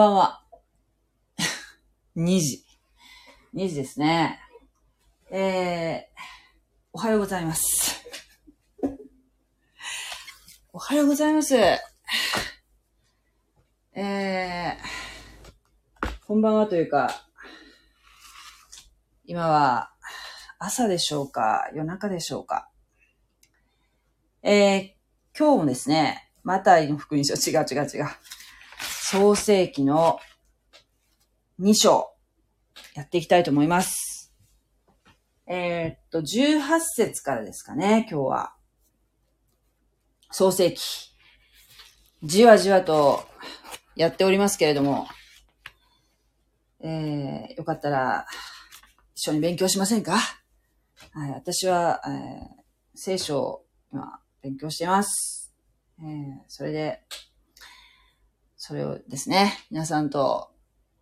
こんばんは。2時。2時ですね。えー、おはようございます。おはようございます。えー、こんばんはというか、今は朝でしょうか夜中でしょうかえー、今日もですね、マタイの福音書、違う違う違う。創世記の2章、やっていきたいと思います。えーっと、18節からですかね、今日は。創世記。じわじわとやっておりますけれども、えー、よかったら、一緒に勉強しませんか？はい、私は、えー、聖書を今、勉強しています。えー、それで、それをですね、皆さんと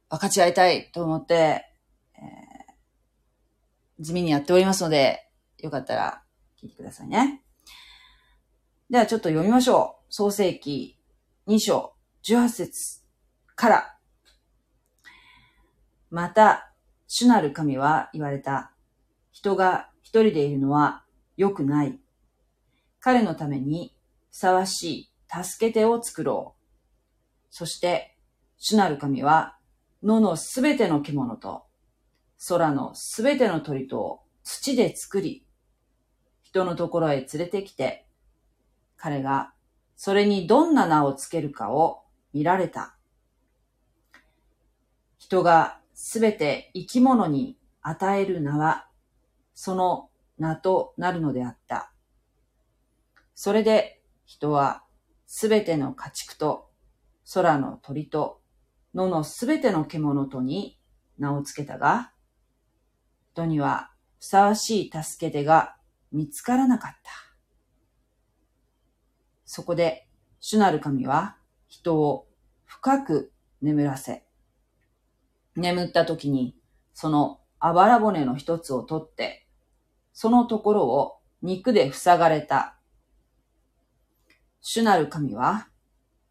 分かち合いたいと思って、えー、地味にやっておりますので、よかったら聞いてくださいね。ではちょっと読みましょう。創世記2章18節から。また、主なる神は言われた。人が一人でいるのは良くない。彼のためにふさわしい助け手を作ろう。そして、主なる神は野のすべての獣と空のすべての鳥とを土で作り、人のところへ連れてきて、彼がそれにどんな名をつけるかを見られた。人がすべて生き物に与える名は、その名となるのであった。それで人はすべての家畜と空の鳥と野のすべての獣とに名をつけたが、人にはふさわしい助け手が見つからなかった。そこで主なる神は人を深く眠らせ、眠った時にそのあばら骨の一つを取って、そのところを肉で塞がれた。主なる神は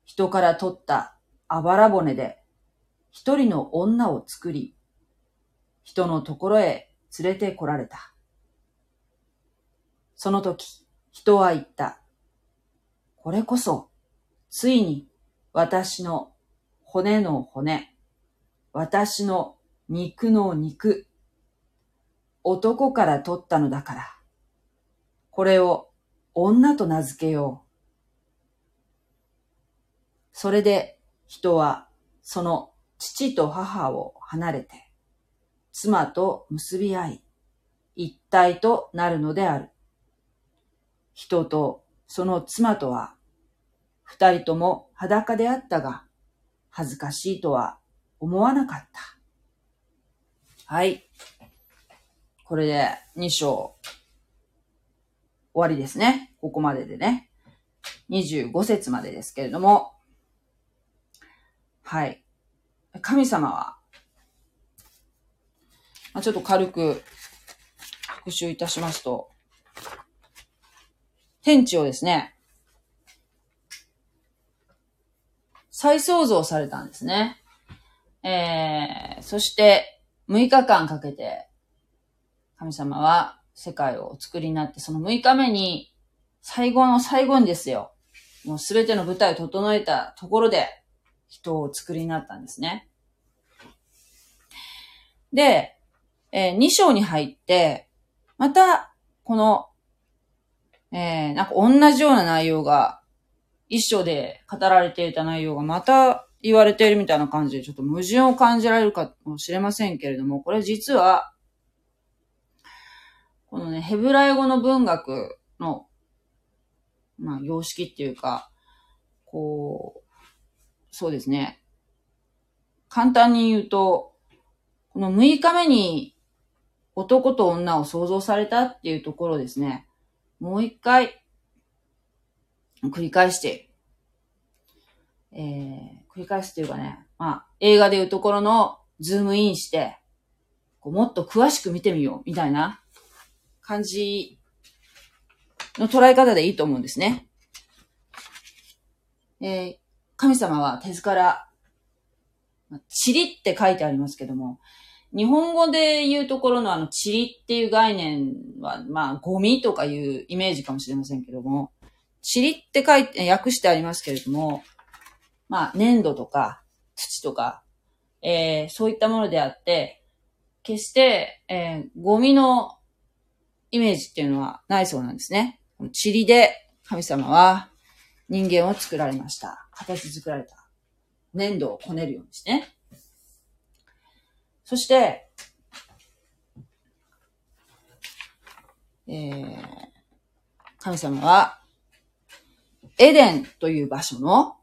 人から取ったあばら骨で一人の女を作り、人のところへ連れて来られた。その時、人は言った。これこそ、ついに私の骨の骨、私の肉の肉、男から取ったのだから。これを女と名付けよう。それで人はその父と母を離れて、妻と結び合い、一体となるのである。人とその妻とは、二人とも裸であったが、恥ずかしいとは思わなかった。はい。これで2章終わりですね。ここまででね。25節までですけれども、はい。神様は、まあ、ちょっと軽く復習いたしますと、天地をですね、再創造されたんですね。えー、そして6日間かけて神様は世界をお作りになって、その6日目に最後の最後にですよ、もうすべての舞台を整えたところで人を作りになったんですね。で、えー、2章に入って、また、この、えー、なんか同じような内容が、一章で語られていた内容がまた言われているみたいな感じで、ちょっと矛盾を感じられるかもしれませんけれども、これ実は、このね、ヘブライ語の文学の、まあ、様式っていうか、こう、そうですね。簡単に言うと、この6日目に男と女を創造されたっていうところですね。もう一回繰り返して。えー、繰り返すっていうかね、まあ、映画でいうところのズームインして、こうもっと詳しく見てみようみたいな感じの捉え方でいいと思うんですね。えー、神様は手から、塵って書いてありますけども、日本語で言うところのあの、塵っていう概念は、まあ、ゴミとかいうイメージかもしれませんけども、塵って書いて、訳してありますけれども、まあ、粘土とか、土とか、えー、そういったものであって、決して、えー、ゴミのイメージっていうのはないそうなんですね。塵で神様は人間を作られました。形作られた。粘土をこねるようにしてね。そして、えー、神様は、エデンという場所の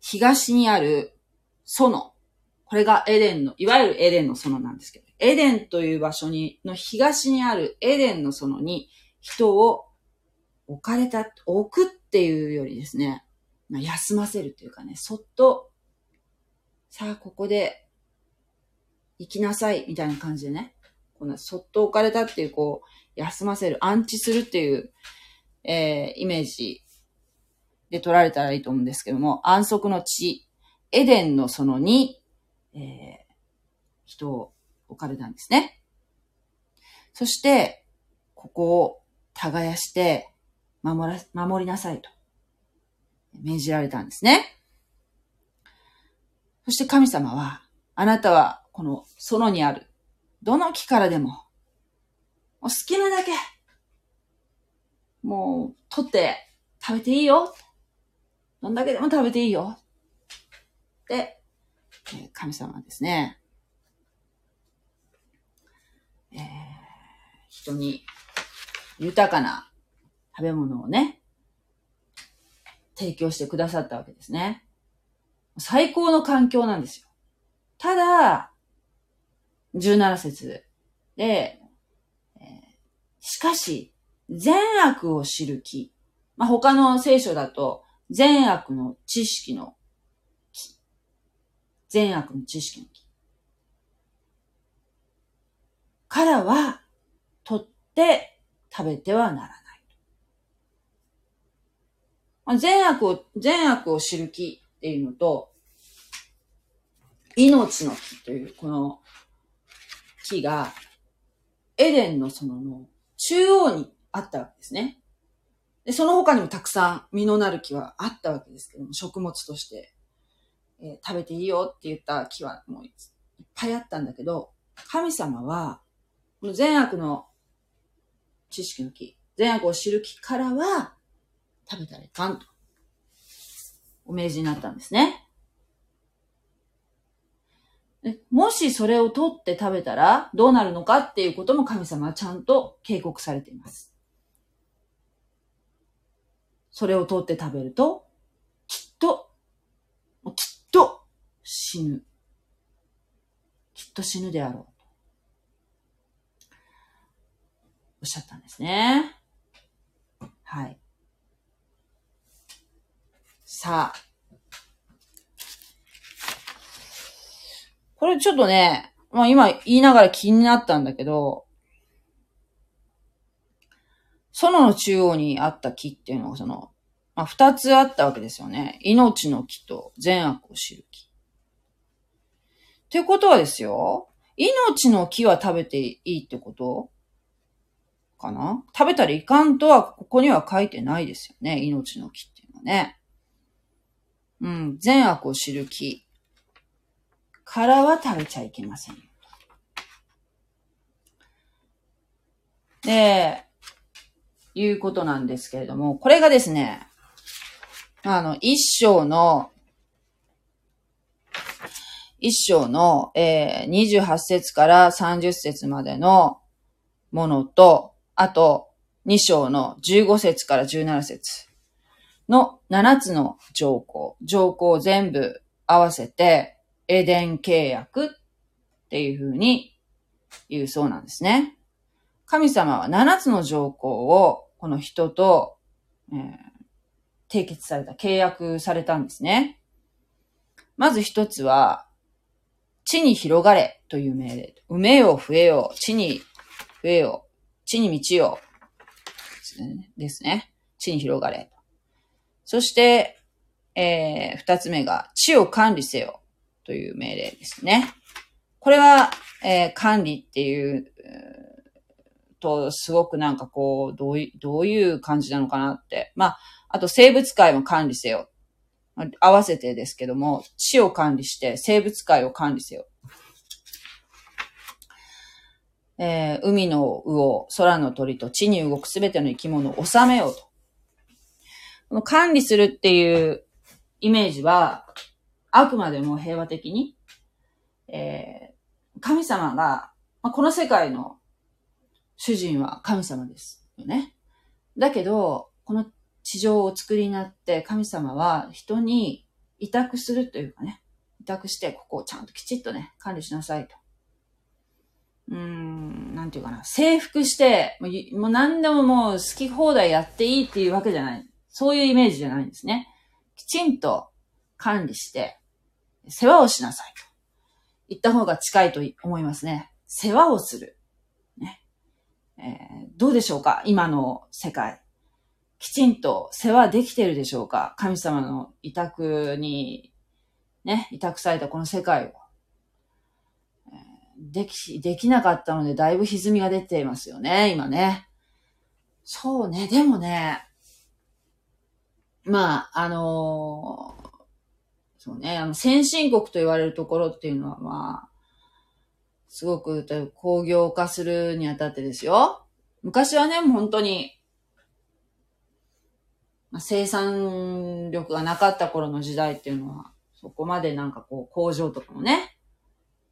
東にある園。これがエデンの、いわゆるエデンの園なんですけど、エデンという場所に、の東にあるエデンの園に人を置かれた、置くっていうよりですね、まあ、休ませるというかね、そっと、さあ、ここで、行きなさい、みたいな感じでね、このそっと置かれたっていう、こう、休ませる、安置するっていう、えー、イメージで取られたらいいと思うんですけども、安息の地、エデンの園に、えー、人を置かれたんですね。そして、ここを耕して守ら、守りなさいと命じられたんですね。そして神様は、あなたはこの園にあるどの木からでも、もう好きなだけ、もう取って食べていいよ。どんだけでも食べていいよ。で、神様はですね、えー、人に豊かな食べ物をね、提供してくださったわけですね。最高の環境なんですよ。ただ、17節で、えー、しかし、善悪を知る木。まあ、他の聖書だと、善悪の知識の木。善悪の知識の木。からは、取って食べてはならない。善悪を、善悪を知る木っていうのと、命の木というこの木が、エデンのそのの中央にあったわけですね。で、その他にもたくさん実のなる木はあったわけですけども、食物として、えー、食べていいよって言った木はもういっぱいあったんだけど、神様は、この善悪の知識の木、善悪を知る木からは、食べたらいかんと、お命じになったんですね。もしそれを取って食べたらどうなるのかっていうことも神様はちゃんと警告されています。それを取って食べると、きっと、きっと死ぬ。きっと死ぬであろう。おっしゃったんですね。はい。さあ。これちょっとね、まあ今言いながら気になったんだけど、園の中央にあった木っていうのがその、まあ二つあったわけですよね。命の木と善悪を知る木。っていうことはですよ、命の木は食べていいってことかな？食べたらいかんとはここには書いてないですよね。命の木っていうのはね。うん、善悪を知る木。からは食べちゃいけません。で、いうことなんですけれども、これがですね、あの、一章の、一章の、えー、28節から30節までのものと、あと、二章の15節から17節。の7つの条項、条項を全部合わせて、エデン契約っていうふうに言うそうなんですね。神様は7つの条項をこの人と、えー、締結された、契約されたんですね。まず一つは、地に広がれという命令。埋めよう、増えよう、地に増えよう、地に満ちよ。ですね。地に広がれ。そして、えー、二つ目が、地を管理せよという命令ですね。これは、えー、管理っていう、と、すごくなんかこう、どういう、どういう感じなのかなって。まあ、あと生物界も管理せよ。合わせてですけども、地を管理して生物界を管理せよ。えー、海の魚、空の鳥と地に動くすべての生き物を治めようと。この管理するっていうイメージは、あくまでも平和的に、えー、神様が、まあ、この世界の主人は神様ですよね。だけど、この地上をお作りになって神様は人に委託するというかね、委託してここをちゃんときちっとね、管理しなさいと。うーん、なんていうかな、征服して、もう何でももう好き放題やっていいっていうわけじゃない。そういうイメージじゃないんですね。きちんと管理して、世話をしなさいと。言った方が近いと思いますね。世話をする。ね。えー、どうでしょうか？今の世界。きちんと世話できてるでしょうか？神様の委託に、ね、委託されたこの世界を。でき、できなかったのでだいぶ歪みが出ていますよね、今ね。そうね、でもね、まあ、あのー、そうね、あの、先進国と言われるところっていうのは、まあ、すごく工業化するにあたってですよ。昔はね、もう本当に、まあ、生産力がなかった頃の時代っていうのは、そこまでなんかこう、工場とかもね、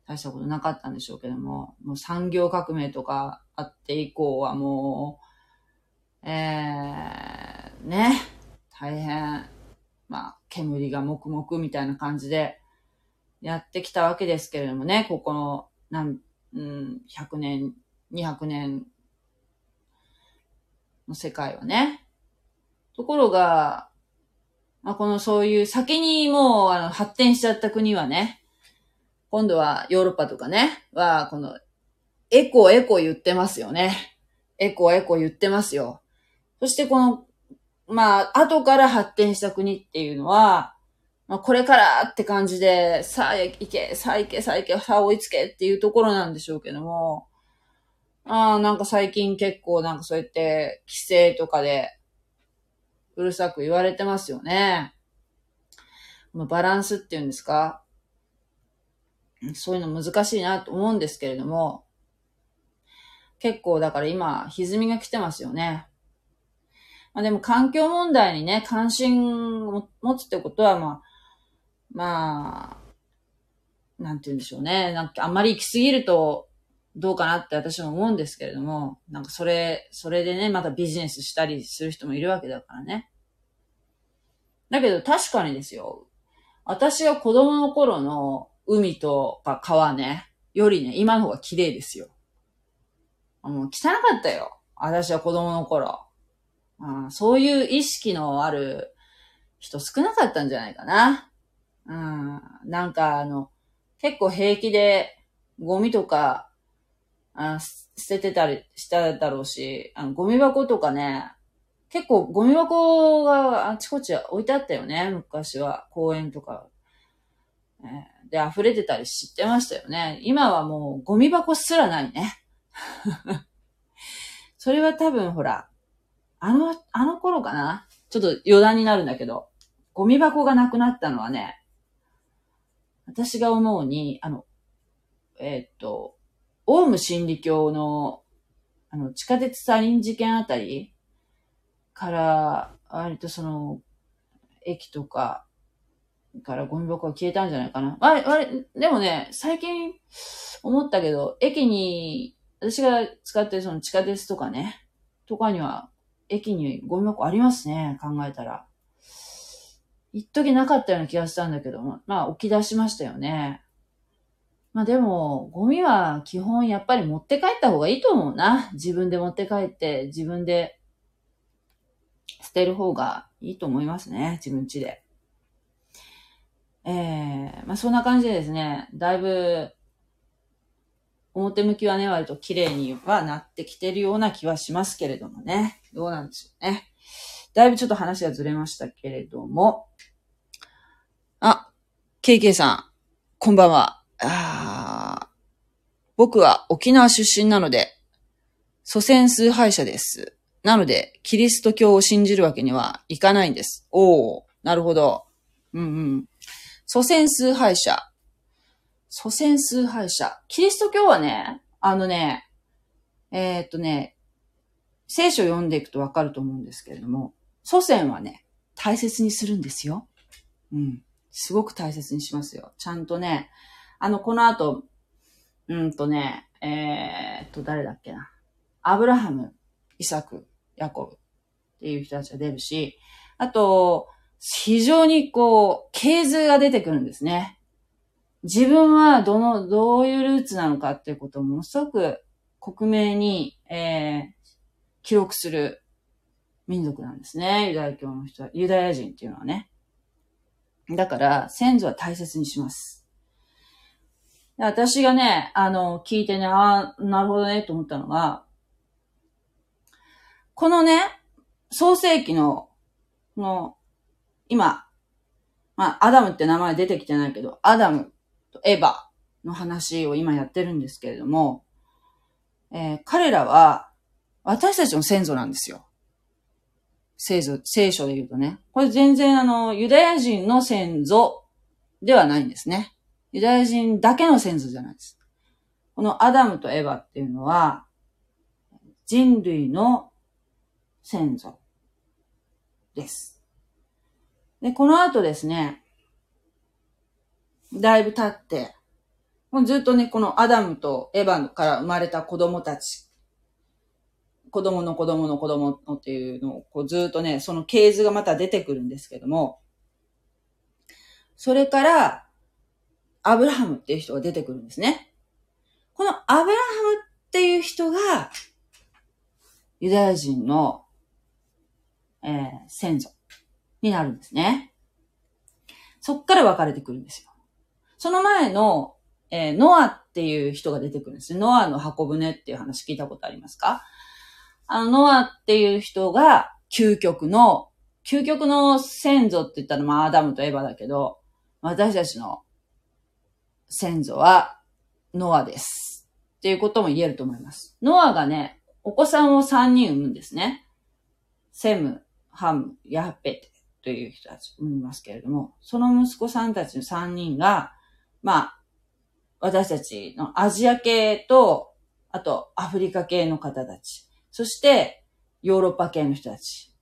大したことなかったんでしょうけども、もう産業革命とかあって以降はもう、えー、ね、大変、まあ、煙が黙々みたいな感じでやってきたわけですけれどもね、ここの、なん、うん、100年、200年の世界はね。ところが、まあ、このそういう先にもうあの発展しちゃった国はね、今度はヨーロッパとかね、は、この、エコエコ言ってますよね。エコエコ言ってますよ。そしてこの、まあ、後から発展した国っていうのは、まあ、これからって感じで、さあ行け、さあ行け、さあ行け、さあ追いつけっていうところなんでしょうけども、ああ、なんか最近結構なんかそうやって規制とかでうるさく言われてますよね。まあバランスっていうんですかそういうの難しいなと思うんですけれども、結構だから今、歪みが来てますよね。まあでも環境問題にね、関心を持つってことは、まあ、まあ、なんて言うんでしょうね。なんかあんまり行き過ぎるとどうかなって私も思うんですけれども、なんかそれ、それでね、またビジネスしたりする人もいるわけだからね。だけど確かにですよ。私が子供の頃の海とか川ね、よりね、今の方が綺麗ですよ。もう汚かったよ。私は子供の頃。うん、そういう意識のある人少なかったんじゃないかな。うん、なんかあの、結構平気でゴミとか、あ捨ててたりしただろうし、あの、ゴミ箱とかね、結構ゴミ箱があちこち置いてあったよね、昔は。公園とか。で溢れてたり知ってましたよね。今はもうゴミ箱すらないね。それは多分ほら、あの、あの頃かな？ちょっと余談になるんだけど、ゴミ箱がなくなったのはね、私が思うに、あの、えー、っと、オウム真理教の、あの、地下鉄サリン事件あたりから、割とその、駅とか、からゴミ箱が消えたんじゃないかな。あれ、あれ、でもね、最近思ったけど、駅に、私が使ってるその地下鉄とかね、とかには、駅にゴミ箱ありますね、考えたら。一時なかったような気がしたんだけど、まあ、起き出しましたよね。まあでも、ゴミは基本やっぱり持って帰った方がいいと思うな。自分で持って帰って、自分で捨てる方がいいと思いますね。自分家で。ええー、まあそんな感じでですね、だいぶ、表向きはね、割と綺麗にはなってきてるような気はしますけれどもね。どうなんでしょうね。だいぶちょっと話がずれましたけれども、あ KK さん、こんばんは。あ僕は沖縄出身なので、祖先崇拝者です。なので、キリスト教を信じるわけにはいかないんです。おおなるほど。うんうん。祖先崇拝者。祖先崇拝者。キリスト教はね、あのね、えー、っとね、聖書を読んでいくとわかると思うんですけれども、祖先はね、大切にするんですよ。うん。すごく大切にしますよ。ちゃんとね、あの、この後、うんとね、えー、っと、誰だっけな。アブラハム、イサク、ヤコブっていう人たちが出るし、あと、非常にこう、系図が出てくるんですね。自分はどの、どういうルーツなのかっていうことをものすごく克明に、えー、記録する民族なんですね。ユダヤ教の人は、ユダヤ人っていうのはね。だから、先祖は大切にします。私がね、あの、聞いてね、ああ、なるほどね、と思ったのが、このね、創世記の、の、今、まあ、アダムって名前出てきてないけど、アダムとエヴァの話を今やってるんですけれども、えー、彼らは私たちの先祖なんですよ。聖書、聖書で言うとね。これ全然あの、ユダヤ人の先祖ではないんですね。ユダヤ人だけの先祖じゃないです。このアダムとエヴァっていうのは、人類の先祖です。で、この後ですね、だいぶ経って、もうずっとね、このアダムとエヴァから生まれた子供たち、子供の子供の子供のっていうのを、こうずっとね、その系図がまた出てくるんですけども、それから、アブラハムっていう人が出てくるんですね。このアブラハムっていう人が、ユダヤ人の、えー、先祖になるんですね。そっから分かれてくるんですよ。その前のえー、ノアっていう人が出てくるんですノアの箱舟っていう話聞いたことありますか？あの、ノアっていう人が究極の、究極の先祖って言ったらまあアダムとエヴァだけど、私たちの先祖はノアです。っていうことも言えると思います。ノアがね、お子さんを3人産むんですね。セム、ハム、ヤッペテという人たち産みますけれども、その息子さんたちの3人が、まあ、私たちのアジア系と、あとアフリカ系の方たち、そしてヨーロッパ系の人たち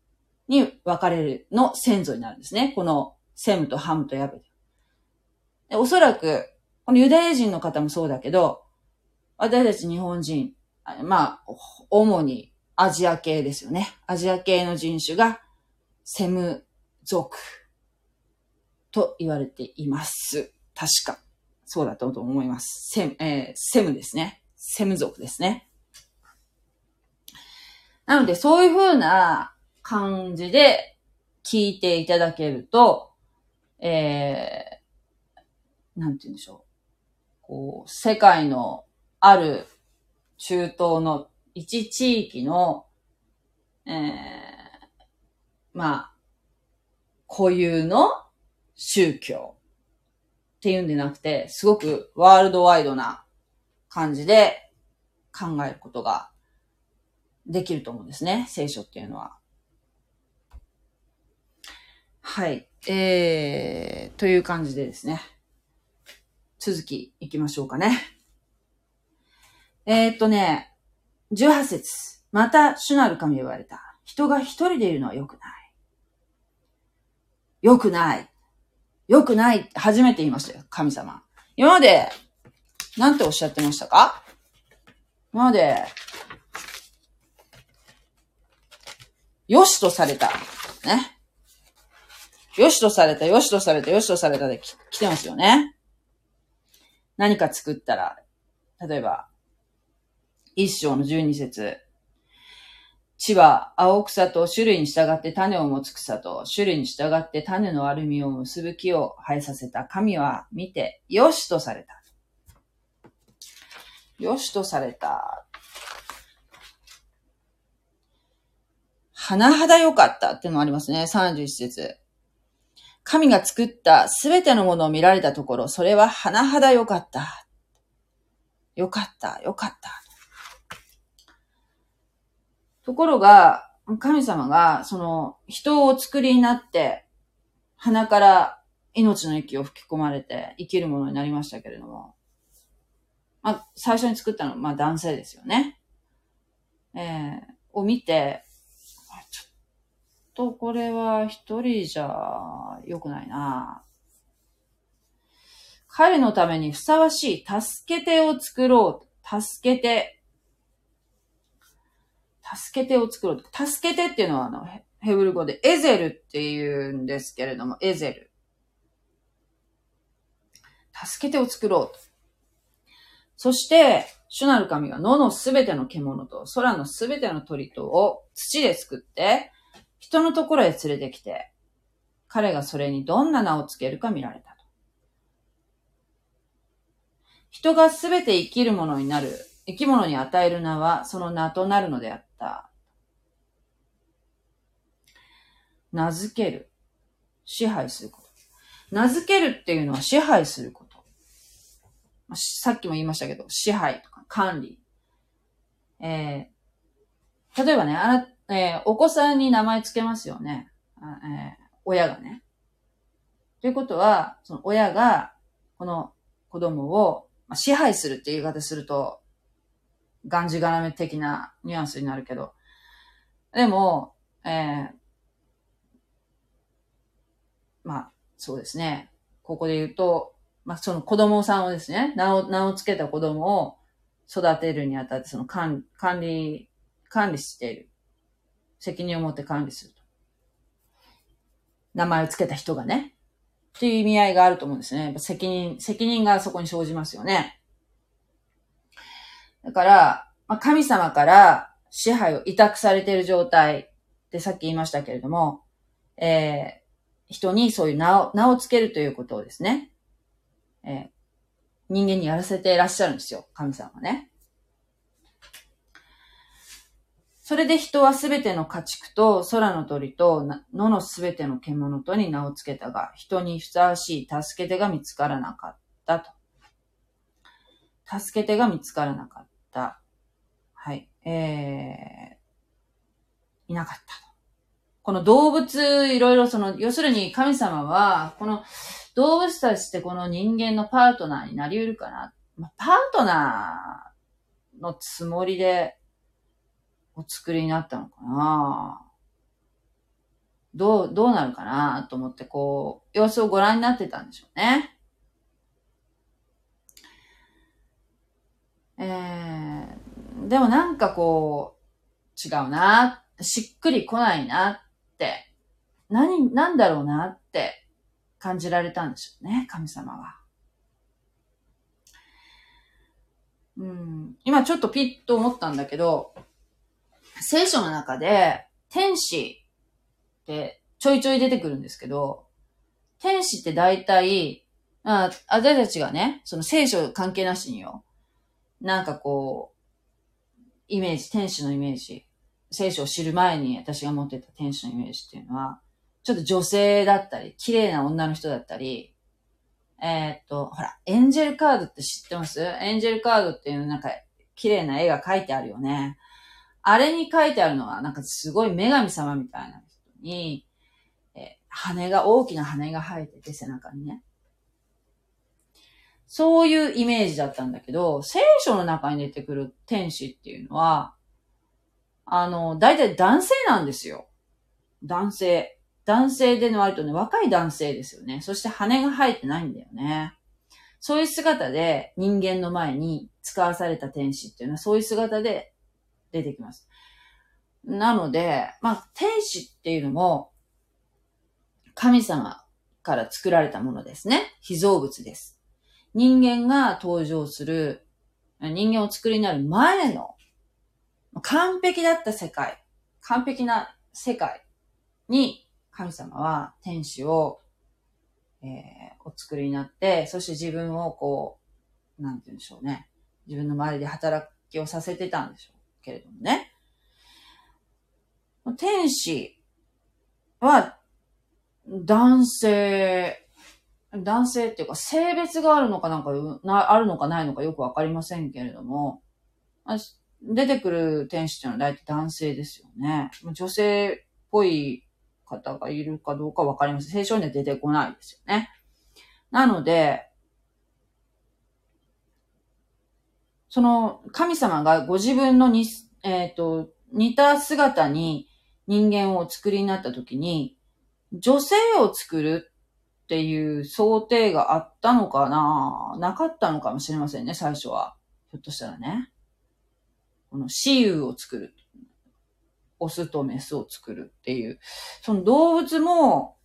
に分かれるの先祖になるんですね。このセムとハムとヤベで。おそらく、このユダヤ人の方もそうだけど、私たち日本人、まあ、主にアジア系ですよね。アジア系の人種がセム族と言われています。確か。そうだったと思います。セム、えー、セムですね。セム族ですね。なので、そういう風な感じで聞いていただけると、えー、なんて言うんでしょう。こう、世界のある中東の一地域の、えー、まあ、固有の宗教っていうんでなくて、すごくワールドワイドな感じで考えることができると思うんですね。聖書っていうのは。はい。えー、という感じでですね。続き行きましょうかね。えー、っとね、18節また主なる神言われた。人が一人でいるのは良くない。良くない。良くないって初めて言いましたよ、神様。今まで、なんておっしゃってましたか？今まで、良しとされた。ね。良しとされた、良しとされた、良しとされたで来てますよね。何か作ったら、例えば、一章の十二節地は青草と種類に従って種を持つ草と種類に従って種のアルミを結ぶ木を生えさせた神は見て、よしとされた。よしとされた。甚だ良かったっていうのもありますね。31節。神が作ったすべてのものを見られたところ、それは甚だ良かった。良かった、良かった。ところが、神様が、その、人をお作りになって、鼻から命の息を吹き込まれて生きるものになりましたけれども、まあ、最初に作ったのは、まあ、男性ですよね。えー、を見て、とこれは一人じゃ良くないな。彼のためにふさわしい助け手を作ろう。助けて。助け手を作ろう。助けてっていうのはあの、ヘブル語でエゼルって言うんですけれども、エゼル。助け手を作ろう。そして、主なる神が野のすべての獣と空のすべての鳥とを土で作って、人のところへ連れてきて、彼がそれにどんな名をつけるか見られたと。人がすべて生きるものになる、生き物に与える名はその名となるのであった。名付ける。支配すること。名付けるっていうのは支配すること。さっきも言いましたけど、支配とか管理。えー、例えばね、あ、えー、お子さんに名前つけますよね。えー、親がね。ということは、その親が、この子供を、まあ、支配するっていう言い方すると、がんじがらめ的なニュアンスになるけど、でも、えー、まあ、そうですね。ここで言うと、まあ、その子供さんをですね、名を、名を付けた子供を育てるにあたって、その管管理、管理している。責任を持って管理すると。名前を付けた人がね。っていう意味合いがあると思うんですね。責任、責任がそこに生じますよね。だから、まあ、神様から支配を委託されている状態ってさっき言いましたけれども、えー、人にそういう名を、名を付けるということをですね、えー、人間にやらせていらっしゃるんですよ。神様はね。それで人はすべての家畜と空の鳥と野のすべての獣とに名を付けたが、人にふさわしい助け手が見つからなかったと。助け手が見つからなかった。はい。えー、いなかったと。この動物、いろいろその、要するに神様は、この動物たちってこの人間のパートナーになり得るかな、まあ、パートナーのつもりでお作りになったのかなどう、どうなるかなと思ってこう、様子をご覧になってたんでしょうね。えー、でもなんかこう、違うな、しっくりこないなって、何、なんだろうなって感じられたんでしょうね、神様は。うん、今ちょっとピッと思ったんだけど、聖書の中で天使ってちょいちょい出てくるんですけど、天使って大体、あ私たちがね、その聖書関係なしによ。なんかこう、イメージ、天使のイメージ。聖書を知る前に私が持ってた天使のイメージっていうのは、ちょっと女性だったり、綺麗な女の人だったり、えー、っと、ほら、エンジェルカードって知ってます？エンジェルカードっていうなんか、綺麗な絵が描いてあるよね。あれに書いてあるのは、なんかすごい女神様みたいな人に、え、羽が、大きな羽が生えてて背中にね。そういうイメージだったんだけど、聖書の中に出てくる天使っていうのは、あの、大体男性なんですよ。男性。男性での割とね、若い男性ですよね。そして羽が生えてないんだよね。そういう姿で人間の前に使わされた天使っていうのはそういう姿で出てきます。なので、まあ、天使っていうのも神様から作られたものですね。被造物です。人間が登場する、人間を作りになる前の完璧だった世界、完璧な世界に神様は天使を、えー、お作りになって、そして自分をこう、なんて言うんでしょうね。自分の周りで働きをさせてたんでしょうけれどもね。天使は、男性、男性っていうか性別があるのかなんかな、あるのかないのかよくわかりませんけれども、出てくる天使っていうのは大体男性ですよね。女性っぽい方がいるかどうかわかりません。聖書には出てこないですよね。なので、その神様がご自分のに、えっ、ー、と、似た姿に人間をお作りになった時に、女性を作るっていう想定があったのかな？なかったのかもしれませんね、最初は。ひょっとしたらね。この雌雄を作る。オスとメスを作るっていう。その動物も、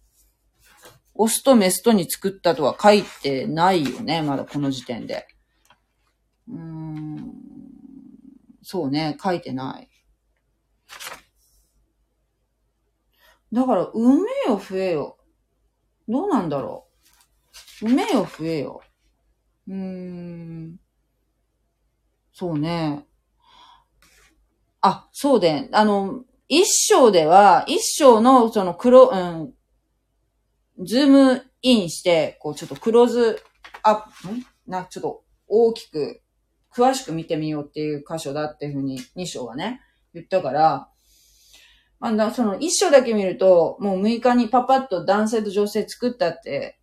オスとメスとに作ったとは書いてないよね、まだこの時点で。うん。そうね、書いてない。だから、産めよ、増えよ。どうなんだろう。産めよ、増えよ。うーん。そうね。あ、そうで、あの、一章では、一章のその黒、うん、ズームインして、こうちょっとクローズアップ、ん？な、ちょっと大きく、詳しく見てみようっていう箇所だっていうふうに二章がね、言ったから、まあ、その一章だけ見ると、もう6日にパパッと男性と女性作ったって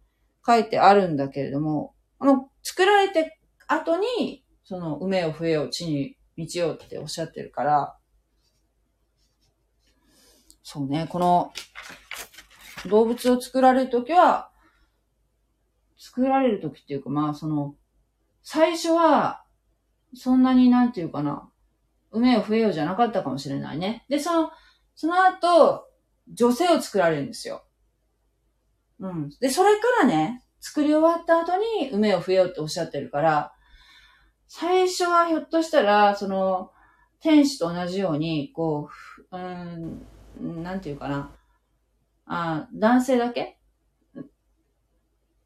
書いてあるんだけれども、あの、作られて後に、その、埋めよ増えよ地に道ようっておっしゃってるから、そうね、この、動物を作られるときは、作られるときっていうか、まあ、その、最初は、そんなになんていうかな、埋めよ増えようじゃなかったかもしれないね。で、その、その後、女性を作られるんですよ。うん。で、それからね、作り終わった後に、梅を増えようっておっしゃってるから、最初はひょっとしたら、その、天使と同じように、こう、うん、なんていうかな。あ男性だけ？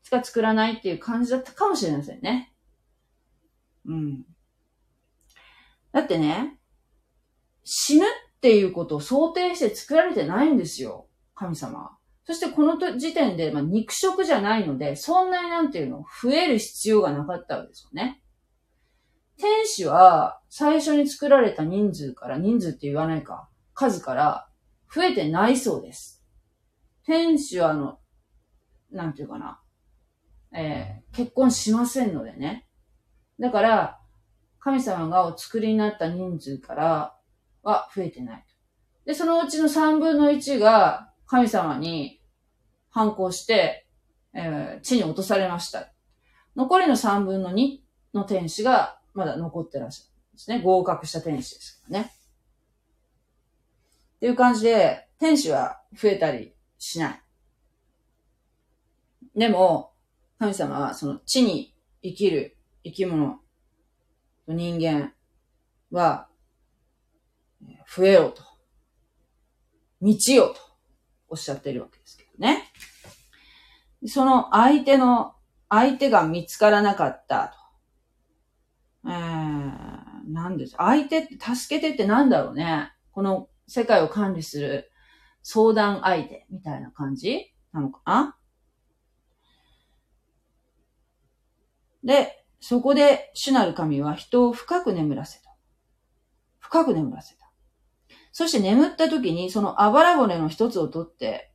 しか作らないっていう感じだったかもしれませんね。うん。だってね、死ぬっていうことを想定して作られてないんですよ。神様。そしてこの時点で、まあ、肉食じゃないので、そんなになんていうの、増える必要がなかったわけですよね。天使は最初に作られた人数から、人数って言わないか、数から増えてないそうです。天使はあの、なんていうかな、えー、結婚しませんのでね。だから、神様がお作りになった人数からは増えてない。で、そのうちの3分の1が神様に反抗して、えー、地に落とされました。残りの3分の2の天使がまだ残ってらっしゃるんですね。合格した天使ですからね。っていう感じで、天使は増えたりしない。でも、神様はその地に生きる生き物人間は増えようと。道よとおっしゃってるわけですけどね。その相手の、相手が見つからなかったと。えー、なんです相手って、助けてってなんだろうね。この世界を管理する相談相手みたいな感じなのかなで、そこで主なる神は人を深く眠らせた。深く眠らせた。そして眠った時にそのあばら骨の一つを取って、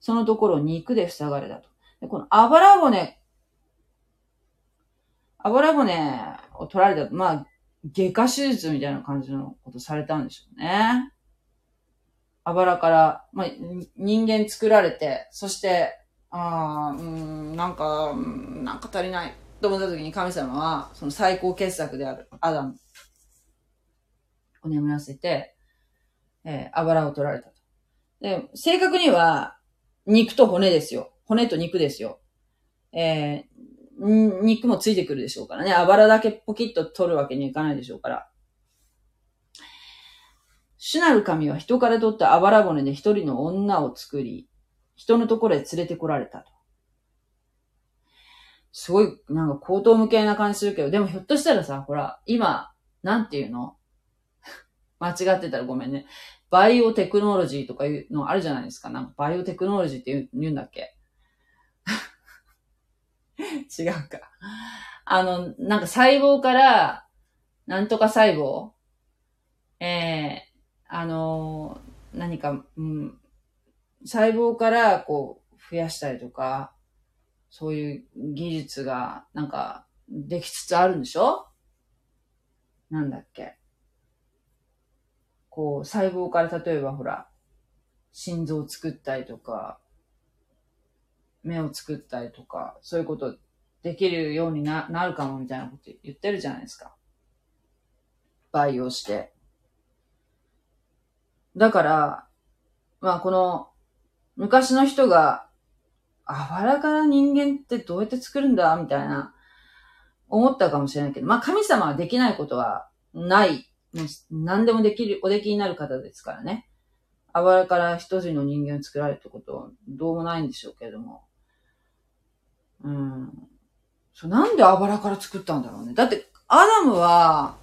そのところを肉で塞がれたと。でこのあばら骨、あばら骨を取られた、まあ、外科手術みたいな感じのことされたんでしょうね。あばらから、まあ、人間作られて、そして、ああ、うん、なんか、なんか足りないと思った時に神様は、その最高傑作であるアダムを眠らせて、えー、あばらを取られたと。で、正確には、肉と骨ですよ。骨と肉ですよ。えー、肉もついてくるでしょうからね。あばらだけポキッと取るわけにいかないでしょうから。主なる神は人から取ったあばら骨で一人の女を作り、人のところへ連れてこられたと。すごい、なんか口頭無形な感じするけど、でもひょっとしたらさ、ほら、今、なんていうの？間違ってたらごめんね。バイオテクノロジーとかいうのあるじゃないですか。なんかバイオテクノロジーって言う言うんだっけ？違うか。あの、なんか細胞から、なんとか細胞ええー、あの、何か、うん、細胞からこう、増やしたりとか、そういう技術が、なんか、できつつあるんでしょ？なんだっけ？こう、細胞から例えばほら、心臓を作ったりとか、目を作ったりとか、そういうことできるようにななるかもみたいなこと言ってるじゃないですか。培養して。だから、まあこの、昔の人が、あばらから人間ってどうやって作るんだみたいな、思ったかもしれないけど、まあ神様はできないことはない。何でもできる、おできになる方ですからね。あばらから一人の人間を作られたことはどうもないんでしょうけれども。うん。そう、なんであばらから作ったんだろうね。だって、アダムは、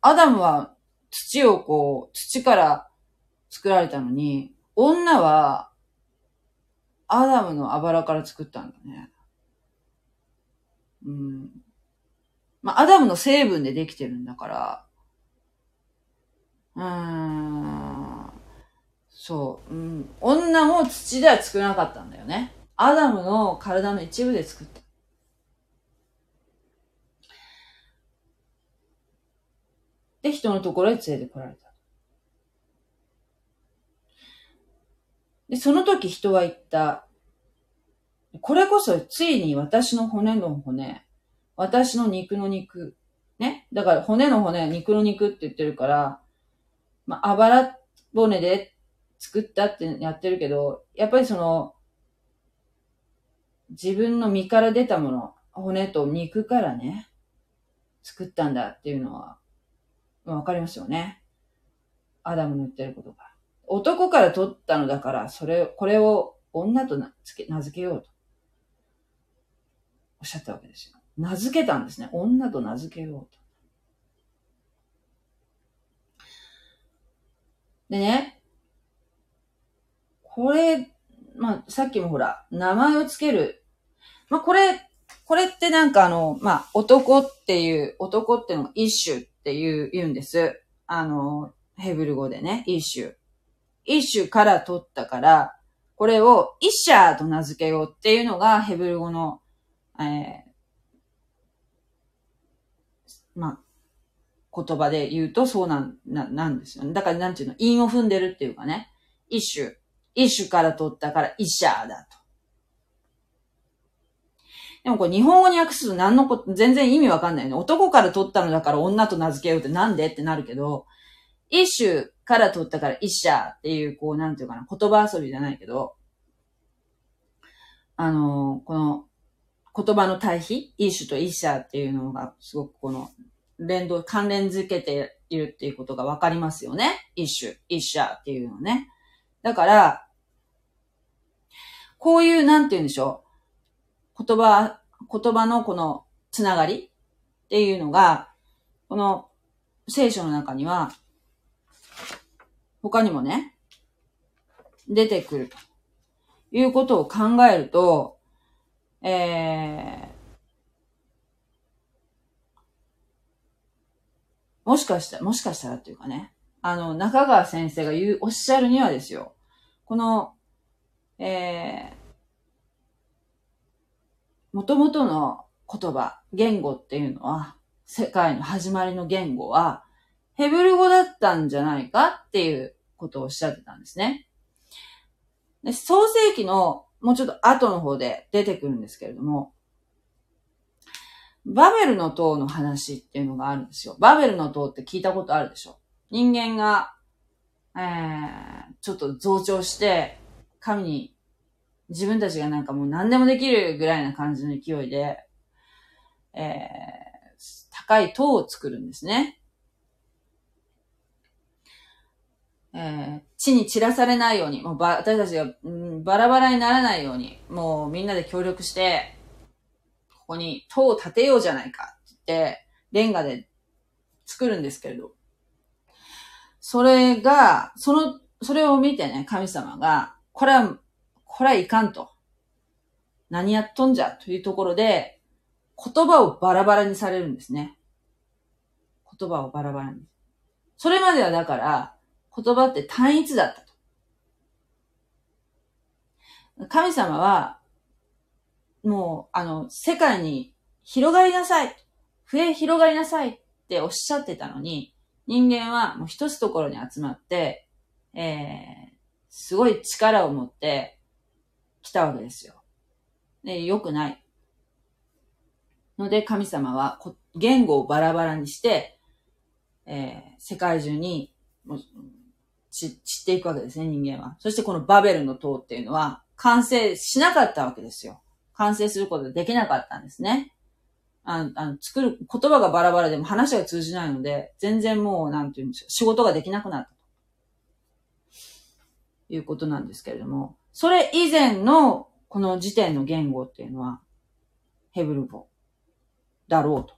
アダムは土をこう、土から作られたのに、女は、アダムのあばらから作ったんだね。うん。まあ、アダムの成分でできてるんだから、うーん。そう、うん。女も土では作らなかったんだよね。アダムの体の一部で作った。で、人のところへ連れてこられた。で、その時人は言った。これこそついに私の骨の骨、私の肉の肉。ね？だから骨の骨、肉の肉って言ってるから、まあ、あばら骨で作ったってやってるけど、やっぱりその、自分の身から出たもの、骨と肉からね、作ったんだっていうのは、わかりますよね。アダムの言ってることが。男から取ったのだから、それ、これを女と名付け名付けようと。おっしゃったわけですよ。名付けたんですね。女と名付けようと。でね、これ、まあ、さっきもほら、名前をつける。まあ、これ、これってなんかあの、まあ、男っていう、男ってのが一種っていう、言うんです。あの、ヘブル語でね、一種。一種から取ったから、これをイシャーと名付けようっていうのがヘブル語の、えー、まあ、言葉で言うとそうなん、な、なんですよね。だからなんていうの、韻を踏んでるっていうかね。一種。一種から取ったからイシャーだと。でもこれ日本語に訳すと何のこと、全然意味わかんないよね。男から取ったのだから女と名付けようってなんで？ってなるけど、一種から取ったから一社っていう、こう、なんていうかな、言葉遊びじゃないけど、あの、この言葉の対比、一種と一社っていうのが、すごくこの、連動、関連づけているっていうことがわかりますよね。一種、一社っていうのね。だから、こういう、なんて言うんでしょう。言葉、言葉のこのつながりっていうのが、この聖書の中には他にもね、出てくる。ということを考えると、えー、もしかしたら、もしかしたらっていうかね、あの、中川先生が言う、おっしゃるにはですよ、この、えー、元々の言葉、言語っていうのは、世界の始まりの言語は、ヘブル語だったんじゃないかっていうことをおっしゃってたんですね。で創世記のもうちょっと後の方で出てくるんですけれども、バベルの塔の話っていうのがあるんですよ。バベルの塔って聞いたことあるでしょ？人間が、えー、ちょっと増長して、神に自分たちがなんかもう何でもできるぐらいな感じの勢いで、えー、高い塔を作るんですね。えー、地に散らされないように、もうば、私たちが、うん、バラバラにならないように、もうみんなで協力して、ここに塔を建てようじゃないかって言って、レンガで作るんですけれど、それが、その、それを見てね、神様が、これは、これはいかんと。何やっとんじゃというところで、言葉をバラバラにされるんですね。言葉をバラバラに。それまではだから、言葉って単一だったと。神様は、もう、あの、世界に広がりなさい。増え広がりなさいっておっしゃってたのに、人間はもう一つところに集まって、えー、すごい力を持って来たわけですよ。で、良くない。ので神様は言語をバラバラにして、えー、世界中に散っていくわけですね、人間は。そしてこのバベルの塔っていうのは完成しなかったわけですよ。完成することができなかったんですね。ああの作る、言葉がバラバラでも話が通じないので、全然もう、なんていうんですか、仕事ができなくなったと。いうことなんですけれども、それ以前のこの時点の言語っていうのは、ヘブル語だろうと。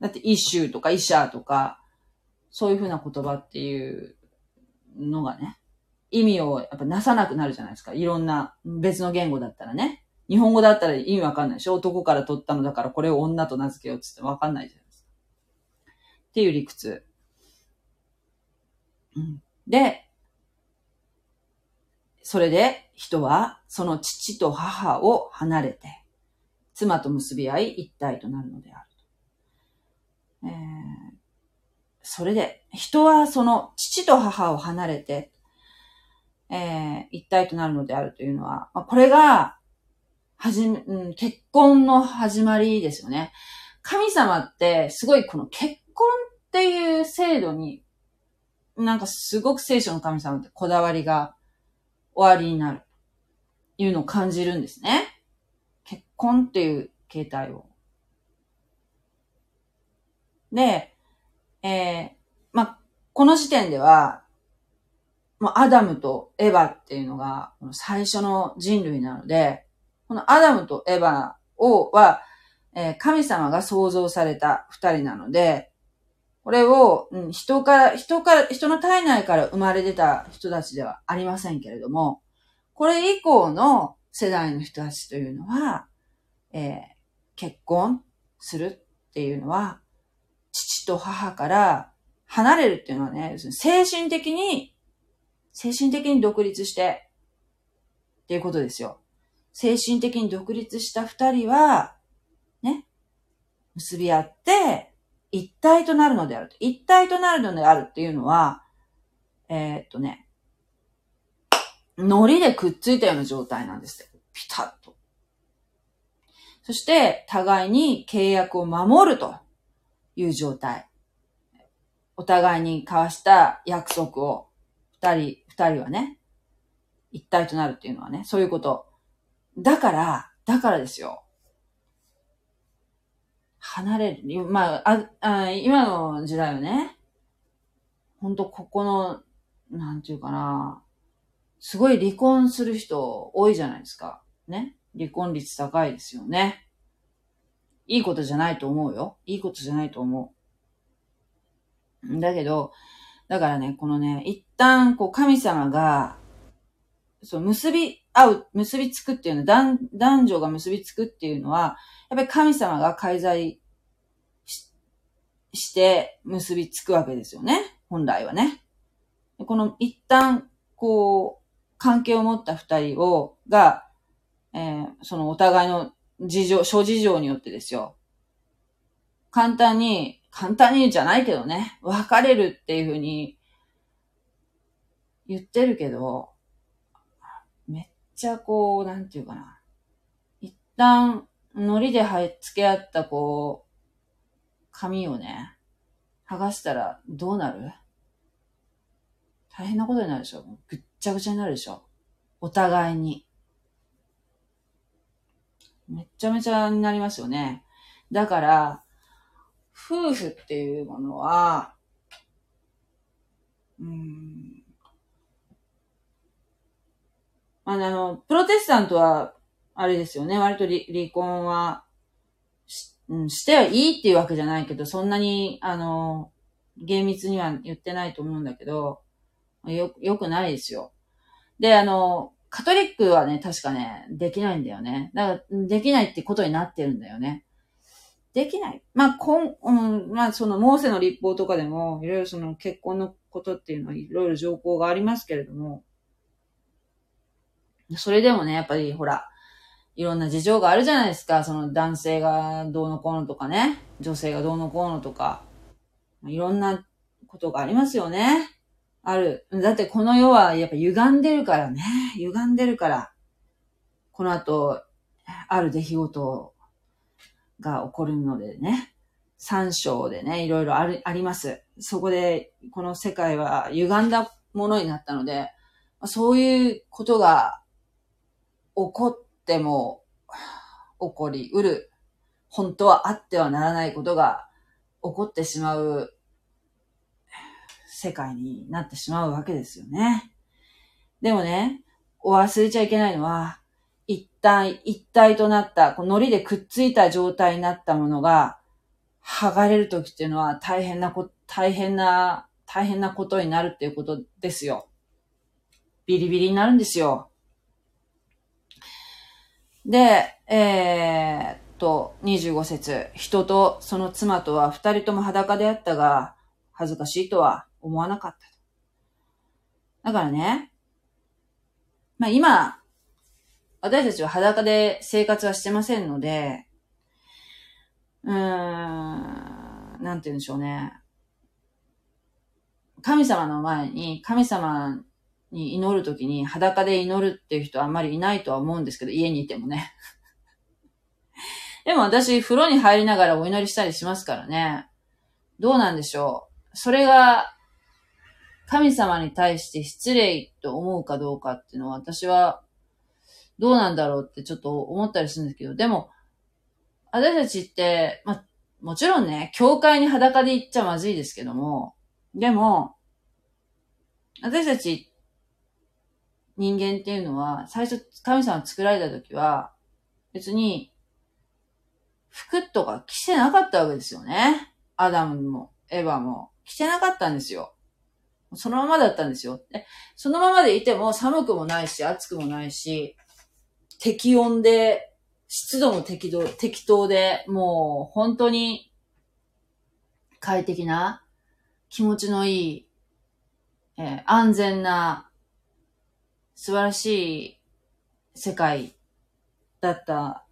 だって、イシューとかイシャーとか、そういうふうな言葉っていうのがね、意味をやっぱなさなくなるじゃないですか。いろんな別の言語だったらね。日本語だったら意味わかんないでしょ男から取ったのだからこれを女と名付けようって言ってわかんないじゃないですか。っていう理屈。うん、で、それで人はその父と母を離れて、妻と結び合い一体となるのであると。えー、それで、人はその父と母を離れて、えー、一体となるのであるというのは、まあ、これがはじめ、うん、結婚の始まりですよね。神様ってすごいこの結婚っていう制度に、なんかすごく聖書の神様ってこだわりが終わりになる。いうのを感じるんですね。結婚っていう形態を。で、えー、まこの時点では、もうアダムとエヴァっていうのが最初の人類なので、このアダムとエヴァをは、えー、神様が創造された二人なので、これを、うん、人から、人から、人の体内から生まれ出た人たちではありませんけれども、これ以降の世代の人たちというのは、えー、結婚するっていうのは、父と母から離れるっていうのはね、精神的に、精神的に独立して、っていうことですよ。精神的に独立した二人は、ね、結び合って、一体となるのである。一体となるのであるっていうのは、えー、っとね、糊でくっついたような状態なんですよ。ピタッと。そして、互いに契約を守るという状態。お互いに交わした約束を、二人、二人はね、一体となるっていうのはね、そういうこと。だから、だからですよ。離れる。まあ、あ、あ今の時代はね、ほんとここの、なんていうかな、すごい離婚する人多いじゃないですか。ね。離婚率高いですよね。いいことじゃないと思うよ。いいことじゃないと思う。だけど、だからね、このね、一旦、こう、神様が、そう、結び、合う、結びつくっていうのは、男女が結びつくっていうのは、やっぱり神様が介在しして結びつくわけですよね。本来はね。この一旦、こう、関係を持った二人を、が、えー、そのお互いの事情、諸事情によってですよ。簡単に、簡単にじゃないけどね、別れるっていうふうに言ってるけど、めっちゃこう、なんていうかな。一旦、海苔で貼っつけ合ったこう、紙をね、剥がしたらどうなる？大変なことになるでしょぐっちゃぐちゃになるでしょお互いに。めちゃめちゃになりますよね。だから、夫婦っていうものは、うん、あの、プロテスタントは、あれですよね、割と離婚はし、うん、してはいいっていうわけじゃないけど、そんなに、あの、厳密には言ってないと思うんだけど、よ、よくないですよ。で、あの、カトリックはね、確かね、できないんだよね。だから、できないってことになってるんだよね。できない。まあ、こん、うん、まあ、その、モーセの立法とかでも、いろいろその、結婚のことっていうのは、いろいろ条項がありますけれども、それでもね、やっぱり、ほら、いろんな事情があるじゃないですか。その、男性がどうのこうのとかね、女性がどうのこうのとか、いろんなことがありますよね。ある。だってこの世はやっぱ歪んでるからね。歪んでるから。この後、ある出来事が起こるのでね。三章でね、いろいろある、あります。そこで、この世界は歪んだものになったので、そういうことが起こっても起こりうる。本当はあってはならないことが起こってしまう世界になってしまうわけですよね。でもね、お忘れちゃいけないのは、一体、一体となった、この糊でくっついた状態になったものが、剥がれるときっていうのは大変なこ、大変な、大変なことになるっていうことですよ。ビリビリになるんですよ。で、えー、っと、25節。人とその妻とは二人とも裸であったが、恥ずかしいとは思わなかった。だからね、まあ今、私たちは裸で生活はしてませんので、うーん、なんて言うんでしょうね。神様の前に、神様に祈るときに裸で祈るっていう人はあんまりいないとは思うんですけど、家にいてもね。でも私、風呂に入りながらお祈りしたりしますからね。どうなんでしょう。それが神様に対して失礼と思うかどうかっていうのは私はどうなんだろうってちょっと思ったりするんですけど、でも、私たちって、ま、もちろんね、教会に裸で行っちゃまずいですけども、でも、私たち人間っていうのは、最初神様作られた時は、別に、服とか着てなかったわけですよね。アダムも、エヴァも、着てなかったんですよ。そのままだったんですよ。でそのままでいても寒くもないし、暑くもないし、適温で、湿度も適度適当で、もう本当に快適な、気持ちのいい、えー、安全な、素晴らしい世界だった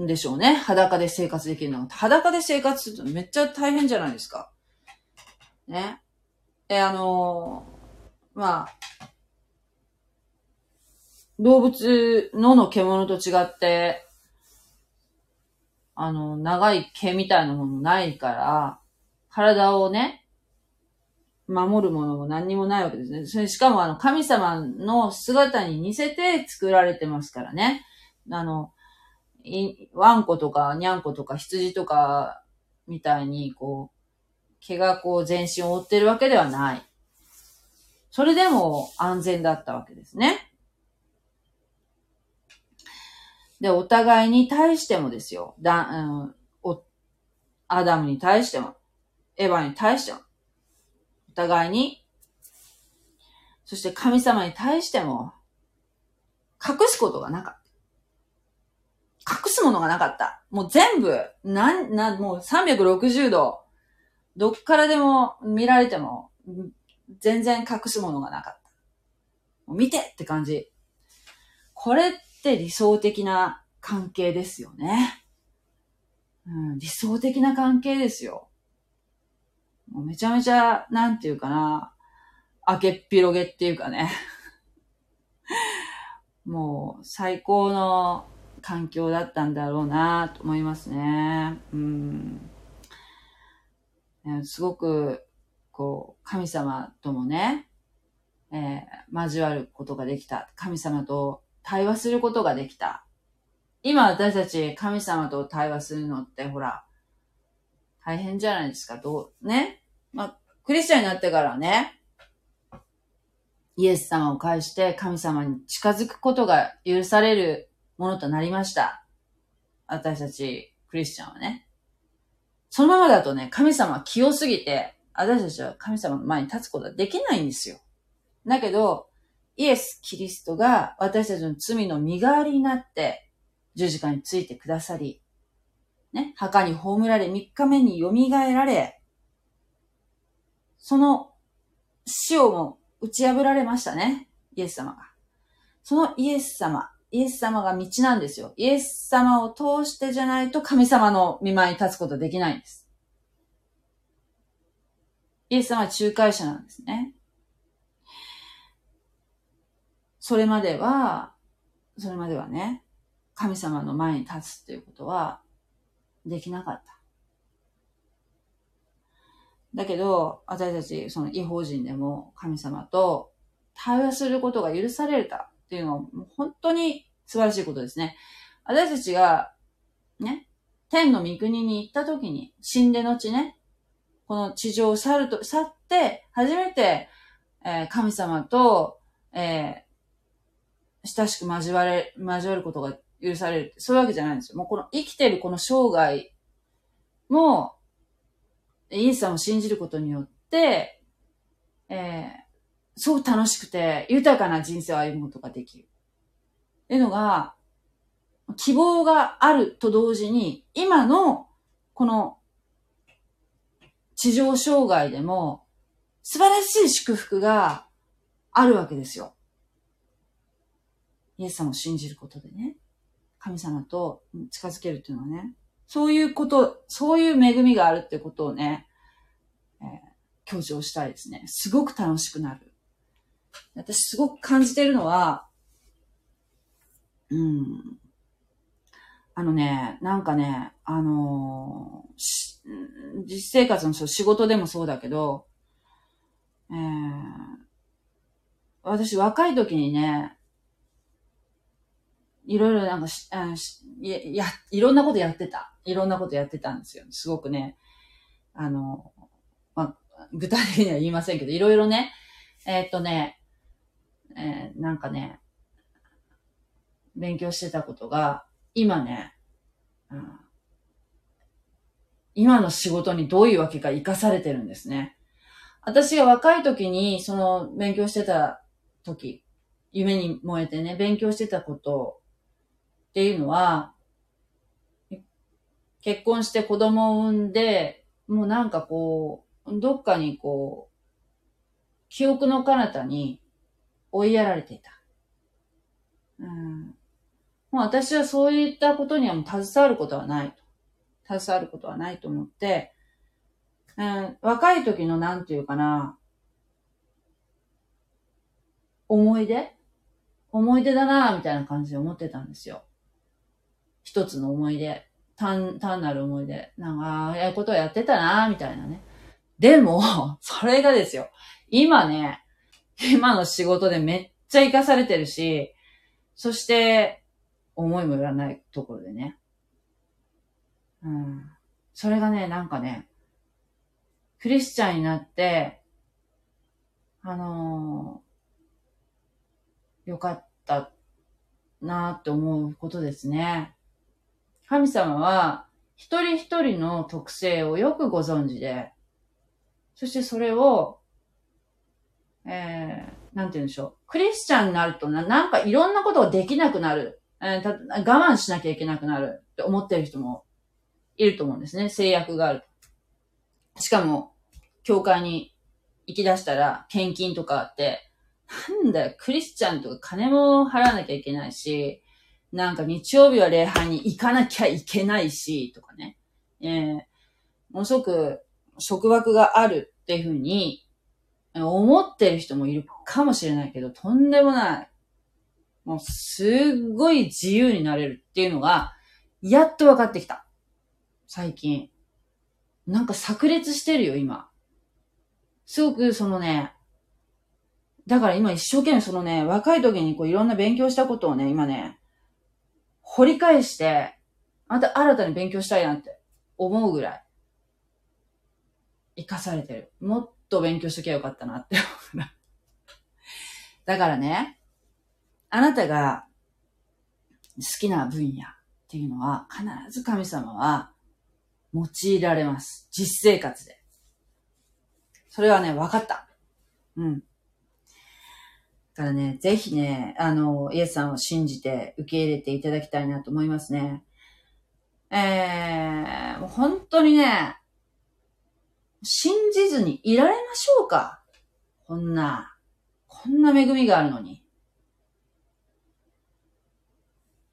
んでしょうね。裸で生活できるの。裸で生活するとめっちゃ大変じゃないですか。ね。え、あのー、まあ、動物、野の獣と違って、あの、長い毛みたいなものないから、体をね、守るものも何にもないわけですね。それしかもあの、神様の姿に似せて作られてますからね。あの、ワンコとかニャンコとか羊とかみたいに、こう、毛がこう全身を覆ってるわけではない。それでも安全だったわけですね。で、お互いに対してもですよ。だ、うん、お、アダムに対しても、エヴァに対しても、お互いに、そして神様に対しても、隠すことがなかった。隠すものがなかった。もう全部、なん、なん、もう360度、どっからでも見られても、全然隠すものがなかった。見てって感じ。これって理想的な関係ですよね。うん、理想的な関係ですよ。もうめちゃめちゃ、なんていうかな、明けっぴろげっていうかね。もう最高の環境だったんだろうなと思いますね。うんすごく、こう、神様ともね、えー、交わることができた。神様と対話することができた。今私たち神様と対話するのってほら、大変じゃないですか。どう、ね？まあ、クリスチャンになってからね、イエス様を介して神様に近づくことが許されるものとなりました。私たちクリスチャンはね。そのままだとね、神様は清すぎて、私たちは神様の前に立つことはできないんですよ。だけど、イエス・キリストが私たちの罪の身代わりになって十字架についてくださり、ね、墓に葬られ3日目に蘇られ、その死をも打ち破られましたね。イエス様が。そのイエス様、イエス様が道なんですよ。イエス様を通してじゃないと神様の見舞いに立つことできないんです。イエス様は仲介者なんですね。それまでは、それまではね、神様の前に立つっていうことはできなかった。だけど、私たち、その違法人でも神様と対話することが許されたっていうのは、本当に素晴らしいことですね。私たちが、ね、天の御国に行った時に、死んで後ね、この地上を去ると、去って、初めて、えー、神様と、えー、親しく交われ、交わることが許される。そういうわけじゃないんですよ。もうこの生きてるこの生涯も、イエス様を信じることによって、えー、すごく楽しくて、豊かな人生を歩むことができる。っていうのが、希望があると同時に、今の、この、地上障害でも、素晴らしい祝福があるわけですよ。イエス様を信じることでね。神様と近づけるっていうのはね。そういうこと、そういう恵みがあるってことをね、えー、強調したいですね。すごく楽しくなる。私すごく感じてるのは、うん。あのね、なんかね、あのー、実生活の仕事でもそうだけど、えー、私若い時にね、いろいろなんかし、あしや、いろんなことやってた。いろんなことやってたんですよ。すごくね、あの、まあ、具体的には言いませんけど、いろいろね、えー、っとね、えー、なんかね、勉強してたことが、今ね、うん、今の仕事にどういうわけか活かされてるんですね。私が若い時に、その勉強してた時、夢に燃えてね、勉強してたことっていうのは、結婚して子供を産んで、もうなんかこう、どっかにこう、記憶の彼方に追いやられていた。うん、もう私はそういったことにはもう携わることはないと。携わることはないと思って、うん、若い時のなんていうかな、思い出？思い出だなみたいな感じで思ってたんですよ。一つの思い出。単、単なる思い出。なんか、ああいうことをやってたな、みたいなね。でも、それがですよ。今ね、今の仕事でめっちゃ活かされてるし、そして、思いもよらないところでね。うん。それがね、なんかね、クリスチャンになって、あのー、よかったなって思うことですね。神様は一人一人の特性をよくご存知で、そしてそれを、えー、なんて言うんでしょう。クリスチャンになるとな、なんかいろんなことができなくなる。えー、た我慢しなきゃいけなくなるって思ってる人もいると思うんですね。制約がある。しかも、教会に行き出したら献金とかあって、なんだよ、クリスチャンとか金も払わなきゃいけないし、なんか日曜日は礼拝に行かなきゃいけないし、とかね。えー、ものすごく束縛があるっていうふうに思ってる人もいるかもしれないけど、とんでもない。もうすっごい自由になれるっていうのが、やっと分かってきた。最近。なんか炸裂してるよ、今。すごくそのね、だから今一生懸命そのね、若い時にこういろんな勉強したことをね、今ね、掘り返して、また新たに勉強したいなって思うぐらい、生かされてる。もっと勉強しときゃよかったなって思うな。だからね、あなたが好きな分野っていうのは必ず神様は用いられます。実生活で。それはね、分かった。うん。だからね、ぜひね、あの、イエスさんを信じて受け入れていただきたいなと思いますね。えー、もう本当にね、信じずにいられましょうか？こんな、こんな恵みがあるのに。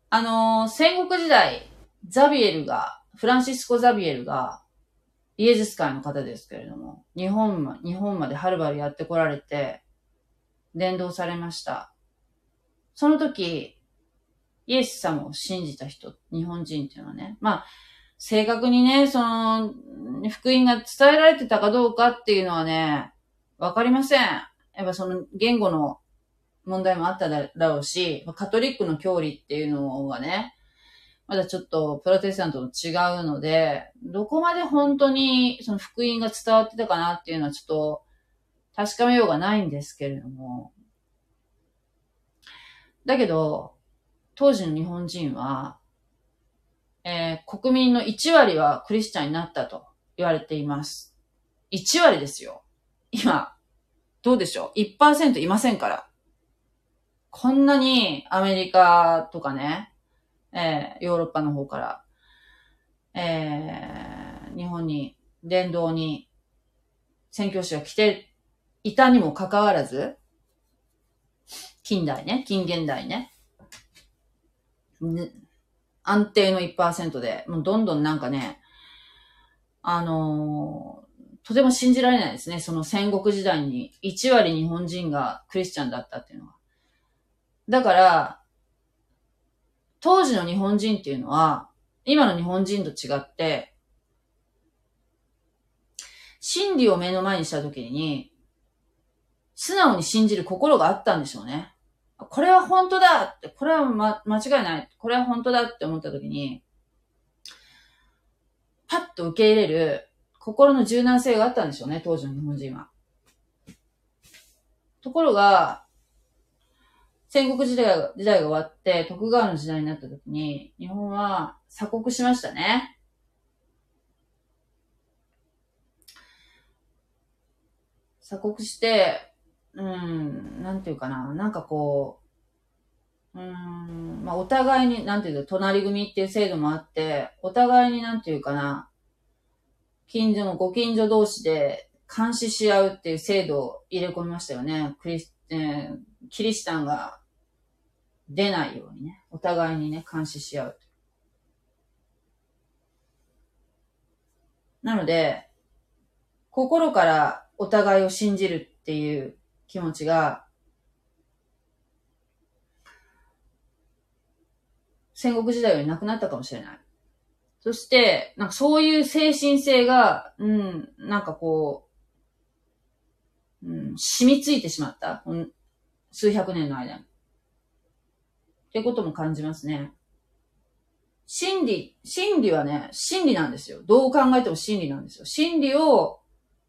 あの、戦国時代、ザビエルが、フランシスコ・ザビエルが、イエズス会の方ですけれども、日本、日本まではるばるやってこられて、伝道されました。その時、イエス様を信じた人、日本人っていうのはね、まあ、正確にね、その、福音が伝えられてたかどうかっていうのはね、わかりません。やっぱその言語の問題もあっただろうし、カトリックの教理っていうのがね、まだちょっとプロテスタントと違うので、どこまで本当にその福音が伝わってたかなっていうのはちょっと確かめようがないんですけれども。だけど、当時の日本人は、えー、国民の1割はクリスチャンになったと言われています。1割ですよ。今、どうでしょう ?1% いませんから。こんなにアメリカとかね、えー、ヨーロッパの方から、えー、日本に、伝道に、宣教師が来ていたにもかかわらず、近代ね、近現代ね、ね安定の1%で、もうどんどんなんかね、あのー、とても信じられないですね。その戦国時代に1割日本人がクリスチャンだったっていうのは。だから、当時の日本人っていうのは、今の日本人と違って、真理を目の前にしたときに、素直に信じる心があったんでしょうね。これは本当だって、これは、ま、間違いない。これは本当だって思ったときに、パッと受け入れる心の柔軟性があったんでしょうね、当時の日本人は。ところが、戦国時代が時代が終わって、徳川の時代になった時に、日本は鎖国しましたね。鎖国して、うん、なんていうかな、なんかこう、うん、まあ、お互いに、なんていうか、隣組っていう制度もあって、お互いになんていうかな、近所のご近所同士で監視し合うっていう制度を入れ込みましたよね。クリス、えー、キリシタンが出ないようにね、お互いにね、監視し合う。なので、心からお互いを信じるっていう気持ちが、戦国時代よりなくなったかもしれない。そして、なんかそういう精神性が、うん、なんかこう、うん、染みついてしまった。数百年の間に。ってことも感じますね。真理、真理はね、真理なんですよ。どう考えても真理なんですよ。真理を、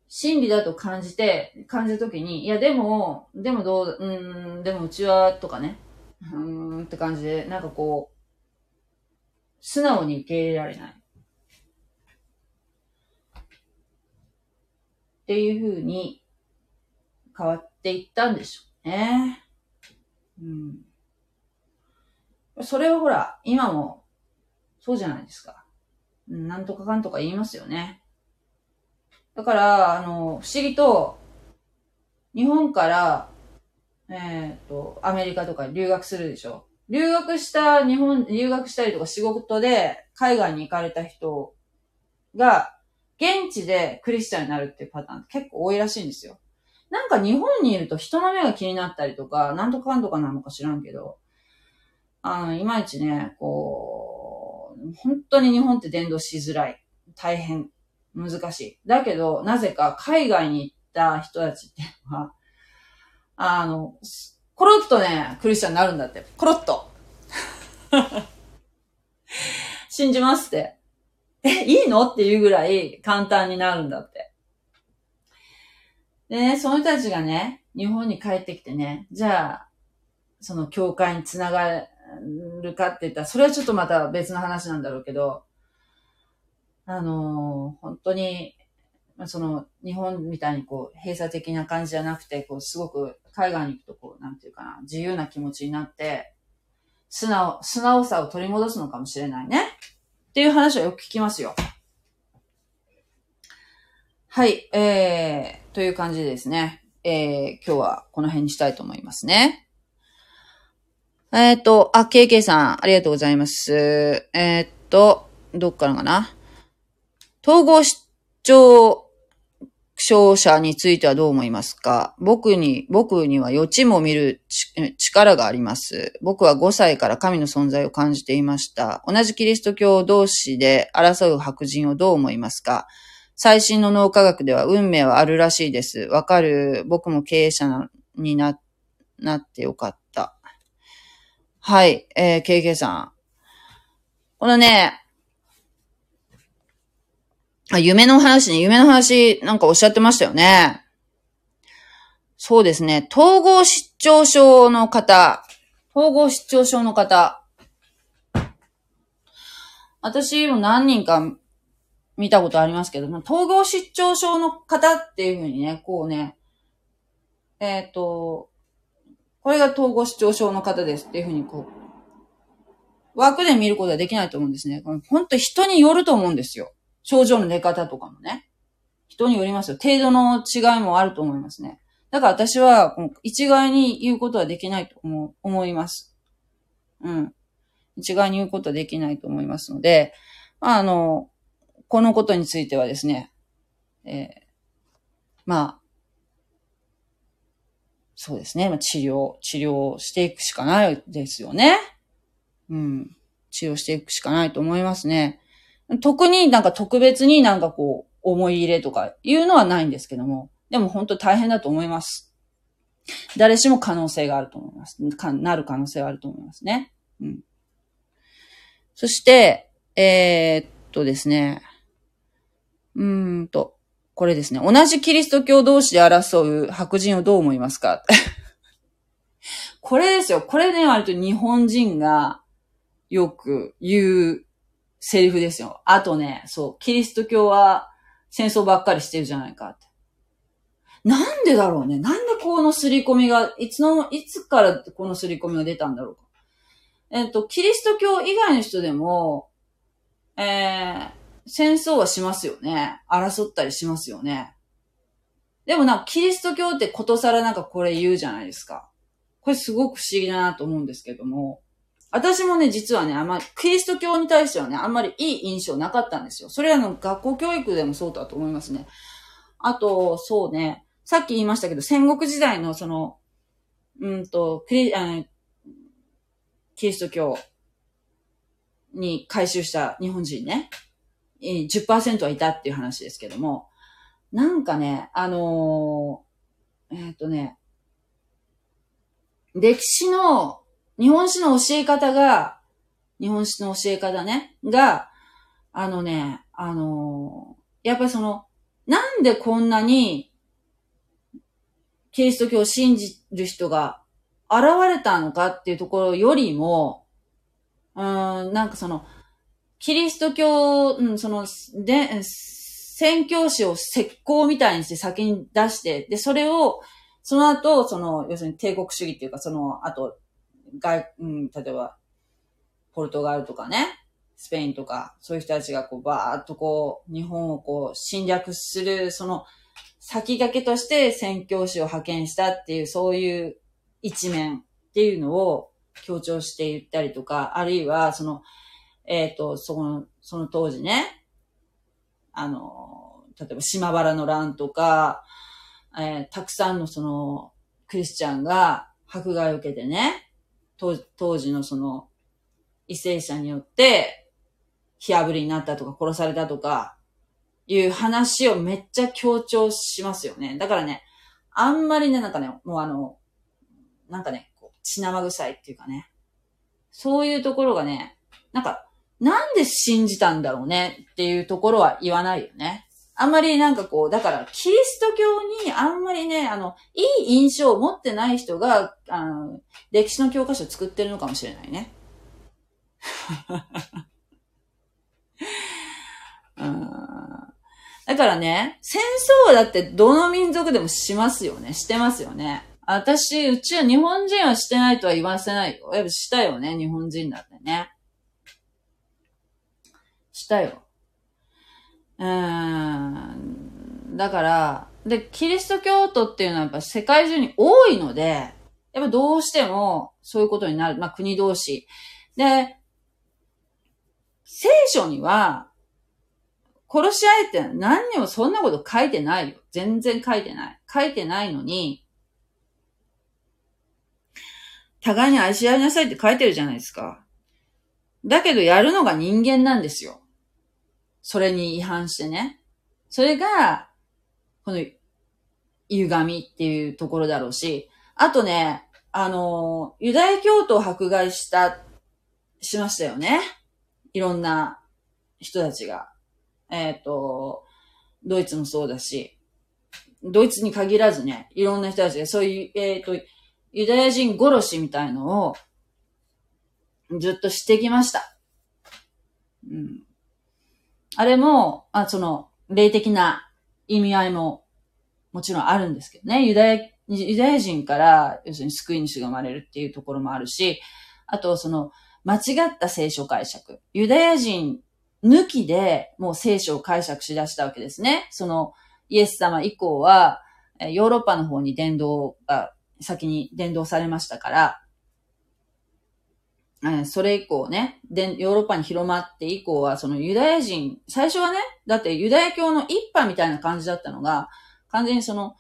真理だと感じて、感じたときに、いや、でも、でもどう、うん、でもうちは、とかね、うーんって感じで、なんかこう、素直に受け入れられない。っていう風に変わっていったんでしょうね。うん。それはほら、今も、そうじゃないですか。なんとかかんとか言いますよね。だから、あの、不思議と、日本から、えっ、ー、と、アメリカとかに留学するでしょ。留学した日本、留学したりとか仕事で海外に行かれた人が、現地でクリスチャンになるっていうパターン結構多いらしいんですよ。なんか日本にいると人の目が気になったりとか、なんとかかんとかなのか知らんけど、あの、いまいちね、こう、本当に日本って伝道しづらい。大変。難しい。だけど、なぜか海外に行った人たちっていうのは、あの、コロッとね、クリスチャンになるんだって。コロッと。信じますって。え、いいのっていうぐらい簡単になるんだって。でね、その人たちがね、日本に帰ってきてね、じゃあ、その教会につながるかって言ったら、それはちょっとまた別の話なんだろうけど、あの、本当にその、日本みたいにこう、閉鎖的な感じじゃなくて、こう、すごく海外に行くとこう、なんていうかな、自由な気持ちになって、素直、素直さを取り戻すのかもしれないね。っていう話はよく聞きますよ。はい、えー、という感じですね。えー、今日はこの辺にしたいと思いますね。えっ、ー、と、あ、KK さん、ありがとうございます。えー、っと、どっからかな？統合失調症者についてはどう思いますか？僕に、僕には予知も見る力があります。僕は5歳から神の存在を感じていました。同じキリスト教同士で争う白人をどう思いますか？最新の脳科学では運命はあるらしいです。わかる。僕も経営者にな、なってよかった。はい。えー、KK さん。このね、あ、夢の話ね。夢の話、なんかおっしゃってましたよね。そうですね。統合失調症の方。統合失調症の方。私も何人か見たことありますけども、統合失調症の方っていうふうにね、こうね、えっ、ー、と、これが統合失調症の方ですっていうふうにこう、枠で見ることはできないと思うんですね。本当人によると思うんですよ。症状の出方とかもね。人によりますよ。程度の違いもあると思いますね。だから私は、一概に言うことはできないと思う、思います。うん。一概に言うことはできないと思いますので、まああの、このことについてはですね、えー、まあ、そうですね。治療、治療していくしかないですよね。うん。治療していくしかないと思いますね。特になんか特別になんかこう、思い入れとかいうのはないんですけども、でも本当大変だと思います。誰しも可能性があると思います。かなる可能性があると思いますね。うん。そして、えー、っとですね、うんと、これですね。同じキリスト教同士で争う白人をどう思いますか？これですよ。これね、割と日本人がよく言うセリフですよ。あとね、そう、キリスト教は戦争ばっかりしてるじゃないかって。なんでだろうね。なんでこの刷り込みが、いつの、いつからこの刷り込みが出たんだろうか。えっ、と、キリスト教以外の人でも、えー、戦争はしますよね。争ったりしますよね。でもなんか、キリスト教ってことさらなんかこれ言うじゃないですか。これすごく不思議だなと思うんですけども。私もね、実はね、あんまり、キリスト教に対してはね、あんまりいい印象なかったんですよ。それはの学校教育でもそうだと思いますね。あと、そうね、さっき言いましたけど、戦国時代のその、うんと、キリ、あキリスト教に改宗した日本人ね。10%はいたっていう話ですけども、なんかね、あのー、えー、っとね、歴史の、日本史の教え方が、日本史の教え方ね、が、あのね、あのー、やっぱりその、なんでこんなに、キリスト教を信じる人が現れたのかっていうところよりも、うん、なんかその、キリスト教、うん、その、で、宣教師を石膏みたいにして先に出して、で、それを、その後、その、要するに帝国主義っていうか、その後、外、うん、例えば、ポルトガルとかね、スペインとか、そういう人たちがこう、バーっとこう、日本をこう、侵略する、その、先駆けとして宣教師を派遣したっていう、そういう一面っていうのを強調して言ったりとか、あるいは、その、えっ、ー、と、その、その当時ね、あの、例えば島原の乱とか、えー、たくさんのその、クリスチャンが迫害を受けてね、当時のその、為政者によって、火あぶりになったとか殺されたとか、いう話をめっちゃ強調しますよね。だからね、あんまりね、なんかね、もうあの、なんかね、こう血生臭いっていうかね、そういうところがね、なんか、なんで信じたんだろうねっていうところは言わないよね。あんまりなんかこう、だから、キリスト教にあんまりね、あの、いい印象を持ってない人が、あの、歴史の教科書を作ってるのかもしれないね。だからね、戦争だってどの民族でもしますよね。してますよね。私、うちは日本人はしてないとは言わせないよ。やっぱしたよね、日本人だってね。したよ。うん。だから、で、キリスト教徒っていうのはやっぱ世界中に多いので、やっぱどうしてもそういうことになる。まあ国同士。で、聖書には、殺し合いって何にもそんなこと書いてないよ。全然書いてない。書いてないのに、互いに愛し合いなさいって書いてるじゃないですか。だけどやるのが人間なんですよ。それに違反してね。それが、この、歪みっていうところだろうし、あとね、あの、ユダヤ教徒を迫害した、しましたよね。いろんな人たちが。えっ、ー、と、ドイツもそうだし、ドイツに限らずね、いろんな人たちがそういう、えっ、ー、と、ユダヤ人殺しみたいのをずっとしてきました。うん。あれも、あその、霊的な意味合いももちろんあるんですけどね。ユダヤ、ユダヤ人から、要するに救い主が生まれるっていうところもあるし、あと、その、間違った聖書解釈。ユダヤ人抜きでもう聖書を解釈しだしたわけですね。そのイエス様以降は、ヨーロッパの方に伝道が先に伝道されましたから、それ以降ね、で、ヨーロッパに広まって以降は、そのユダヤ人、最初はね、だってユダヤ教の一派みたいな感じだったのが、完全にその、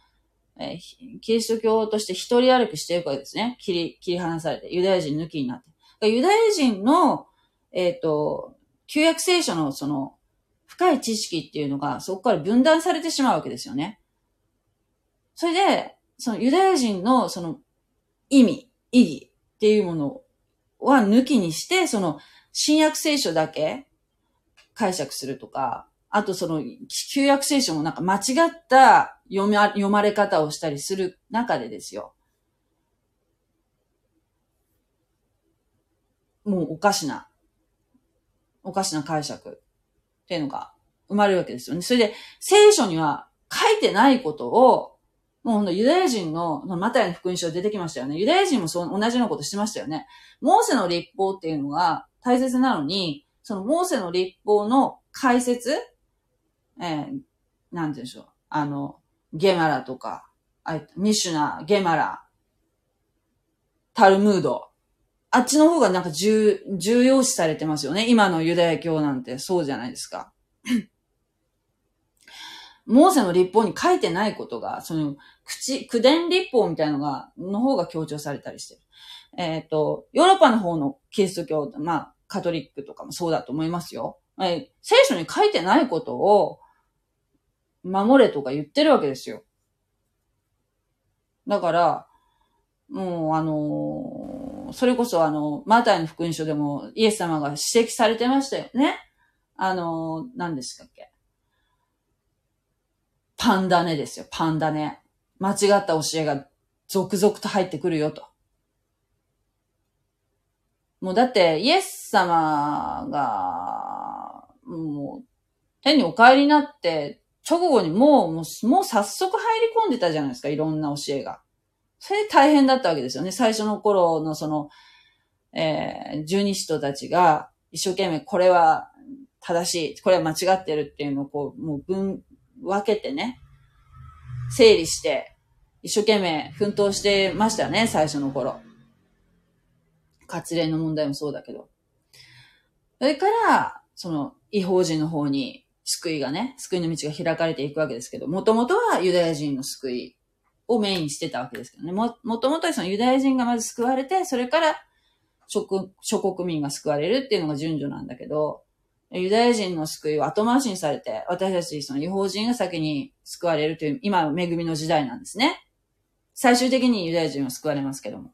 えー、キリスト教として一人歩きしていくわけですね。切り、切り離されて、ユダヤ人抜きになって。ユダヤ人の、えっ、ー、と、旧約聖書のその深い知識っていうのがそこから分断されてしまうわけですよね。それで、そのユダヤ人のその意味、意義っていうものをは抜きにして、その新約聖書だけ解釈するとか、あとその旧約聖書もなんか間違った読ま読まれ方をしたりする中でですよ。もうおかしなおかしな解釈っていうのが生まれるわけですよね。それで、聖書には書いてないことを、もうほんとユダヤ人の、マタイの福音書出てきましたよね。ユダヤ人もそう同じようなことしてましたよね。モーセの立法っていうのが大切なのに、そのモーセの立法の解説えー、なんて言うんでしょう。あの、ゲマラとか、ミシュナ、ゲマラ、タルムード、あっちの方がなんか重、重要視されてますよね。今のユダヤ教なんてそうじゃないですか。モーセの立法に書いてないことが、その、口、口伝立法みたいのが、の方が強調されたりしてる。えっ、ー、と、ヨーロッパの方のキリスト教、まあ、カトリックとかもそうだと思いますよ。えー、聖書に書いてないことを、守れとか言ってるわけですよ。だから、もう、あのー、それこそあの、マタイの福音書でもイエス様が指摘されてましたよね。あのー、何ですかっけ？パンダネですよ、パンダネ。間違った教えが続々と入ってくるよと。もうだって、イエス様が、もう、天にお帰りになって、直後にもう、もう、もう早速入り込んでたじゃないですか、いろんな教えが。それ大変だったわけですよね。最初の頃のその、えー、十二使徒たちが一生懸命これは正しい、これは間違ってるっていうのをこう、もう分、分けてね、整理して、一生懸命奮闘してましたね、最初の頃。活例の問題もそうだけど。それから、その、違法人の方に救いがね、救いの道が開かれていくわけですけど、もともとはユダヤ人の救いをメインにしてたわけですけどね。も、もともとはそのユダヤ人がまず救われて、それから諸諸国民が救われるっていうのが順序なんだけど、ユダヤ人の救いを後回しにされて、私たちその違法人が先に救われるという、今の恵みの時代なんですね。最終的にユダヤ人は救われますけども。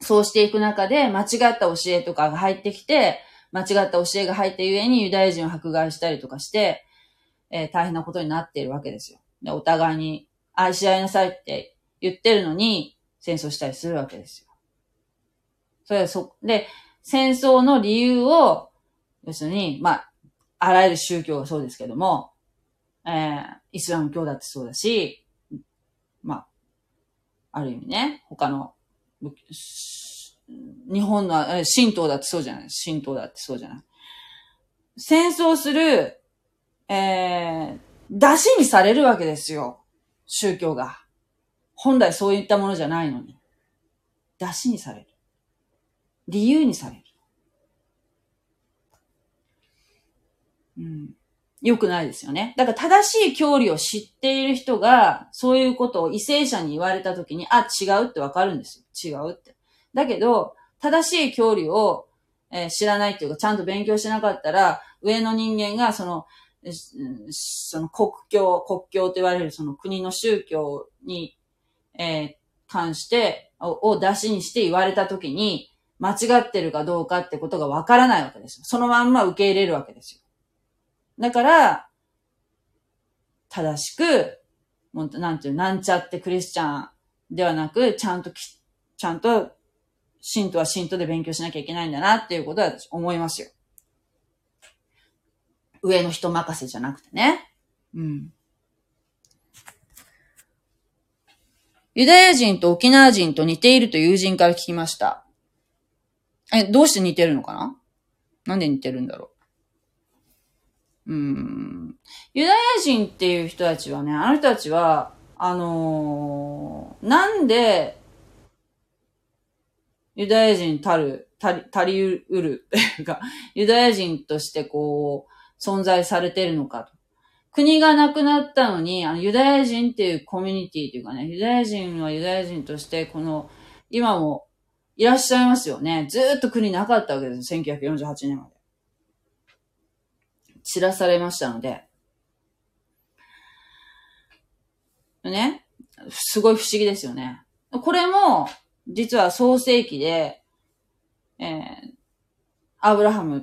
そうしていく中で、間違った教えとかが入ってきて、間違った教えが入ってゆえにユダヤ人を迫害したりとかして、えー、大変なことになっているわけですよ。でお互いに愛し合いなさいって言ってるのに、戦争したりするわけですよ。それはそ、で、戦争の理由を、要するに、まあ、あらゆる宗教がそうですけども、えー、イスラム教だってそうだし、まあ、ある意味ね、他の、日本の、え神道だってそうじゃない。神道だってそうじゃない。戦争する、えー、出しにされるわけですよ。宗教が。本来そういったものじゃないのに。出しにされる。理由にされる。うん。良くないですよね。だから正しい教理を知っている人が、そういうことを異性者に言われたときに、あ、違うってわかるんですよ。違うって。だけど、正しい教理を、えー、知らないっていうか、ちゃんと勉強しなかったら、上の人間が、その、その国教、国教と言われるその国の宗教に、えー、関してを、を出しにして言われたときに、間違ってるかどうかってことがわからないわけですよ。そのまんま受け入れるわけですよ。だから、正しく、もうなんていう、なんちゃってクリスチャンではなく、ちゃんとき、ちゃんと、信徒は信徒で勉強しなきゃいけないんだなっていうことは私思いますよ。上の人任せじゃなくてね。うん。ユダヤ人と沖縄人と似ていると友人から聞きました。え、どうして似てるのかな？なんで似てるんだろう？う。ん。ユダヤ人っていう人たちはね、あの人たちは、あのー、なんで、ユダヤ人たる、たり、足りうるっていうか、ユダヤ人としてこう、存在されてるのかと。国がなくなったのに、あの、ユダヤ人っていうコミュニティというかね、ユダヤ人はユダヤ人として、この、今もいらっしゃいますよね。ずっと国なかったわけです。1948年まで。散らされましたので。ね。すごい不思議ですよね。これも、実は創世記で、えー、アブラハムっ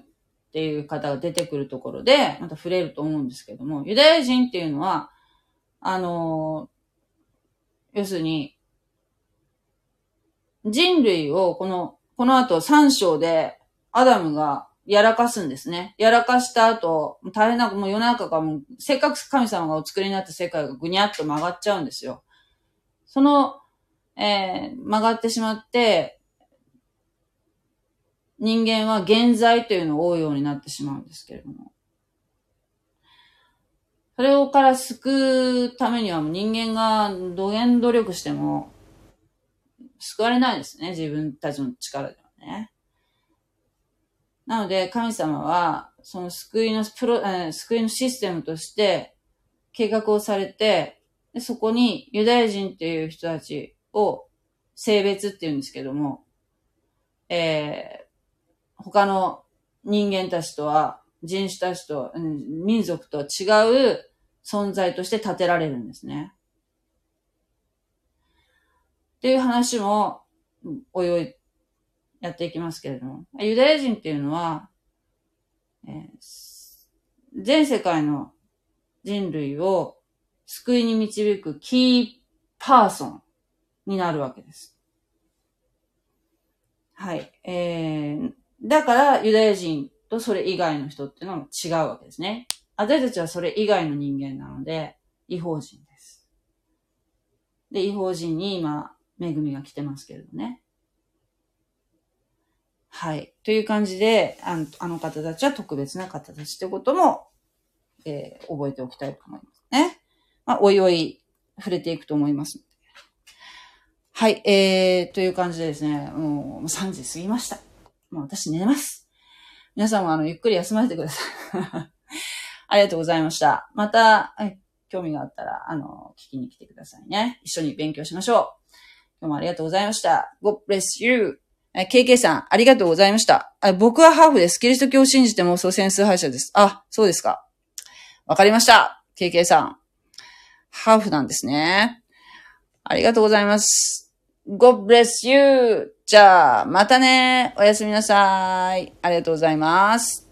ていう方が出てくるところで、また触れると思うんですけども、ユダヤ人っていうのは、あのー、要するに、人類をこの、この後三章でアダムがやらかすんですね。やらかした後、大変な、もう世の中がもう、せっかく神様がお作りになった世界がぐにゃっと曲がっちゃうんですよ。その、えー、曲がってしまって、人間は現在というのを追うようになってしまうんですけれども。それをから救うためには人間がどげん努力しても救われないですね。自分たちの力ではね。なので神様はその救いのプロ、えー、救いのシステムとして計画をされて、でそこにユダヤ人っていう人たちを性別って言うんですけども、えー、他の人間たちとは、人種たちと、うん、民族とは違う存在として立てられるんですね。っていう話も、おいおいやっていきますけれども、ユダヤ人っていうのは、えー、全世界の人類を救いに導くキーパーソンになるわけです。はい。えー、だからユダヤ人とそれ以外の人っていうのも違うわけですね。私たちはそれ以外の人間なので、違法人です。で、違法人に今、恵みが来てますけれどね。はい。という感じで、あのあの方たちは特別な方たちってことも、えー、覚えておきたいと思いますね。まあ、おいおい触れていくと思いますはい。えー、という感じでですね、もう3時過ぎました。もう私寝ます。皆さんもあの、ゆっくり休ませてください。ありがとうございました。また、興味があったら、あの、聞きに来てくださいね。一緒に勉強しましょう。今日もありがとうございました。God bless you. KK さん、ありがとうございましたあ。僕はハーフです。キリスト教を信じて妄想戦数敗者です。あ、そうですか。わかりました。KK さん。ハーフなんですね。ありがとうございます。God bless you. じゃあ、またね。おやすみなさい。ありがとうございます。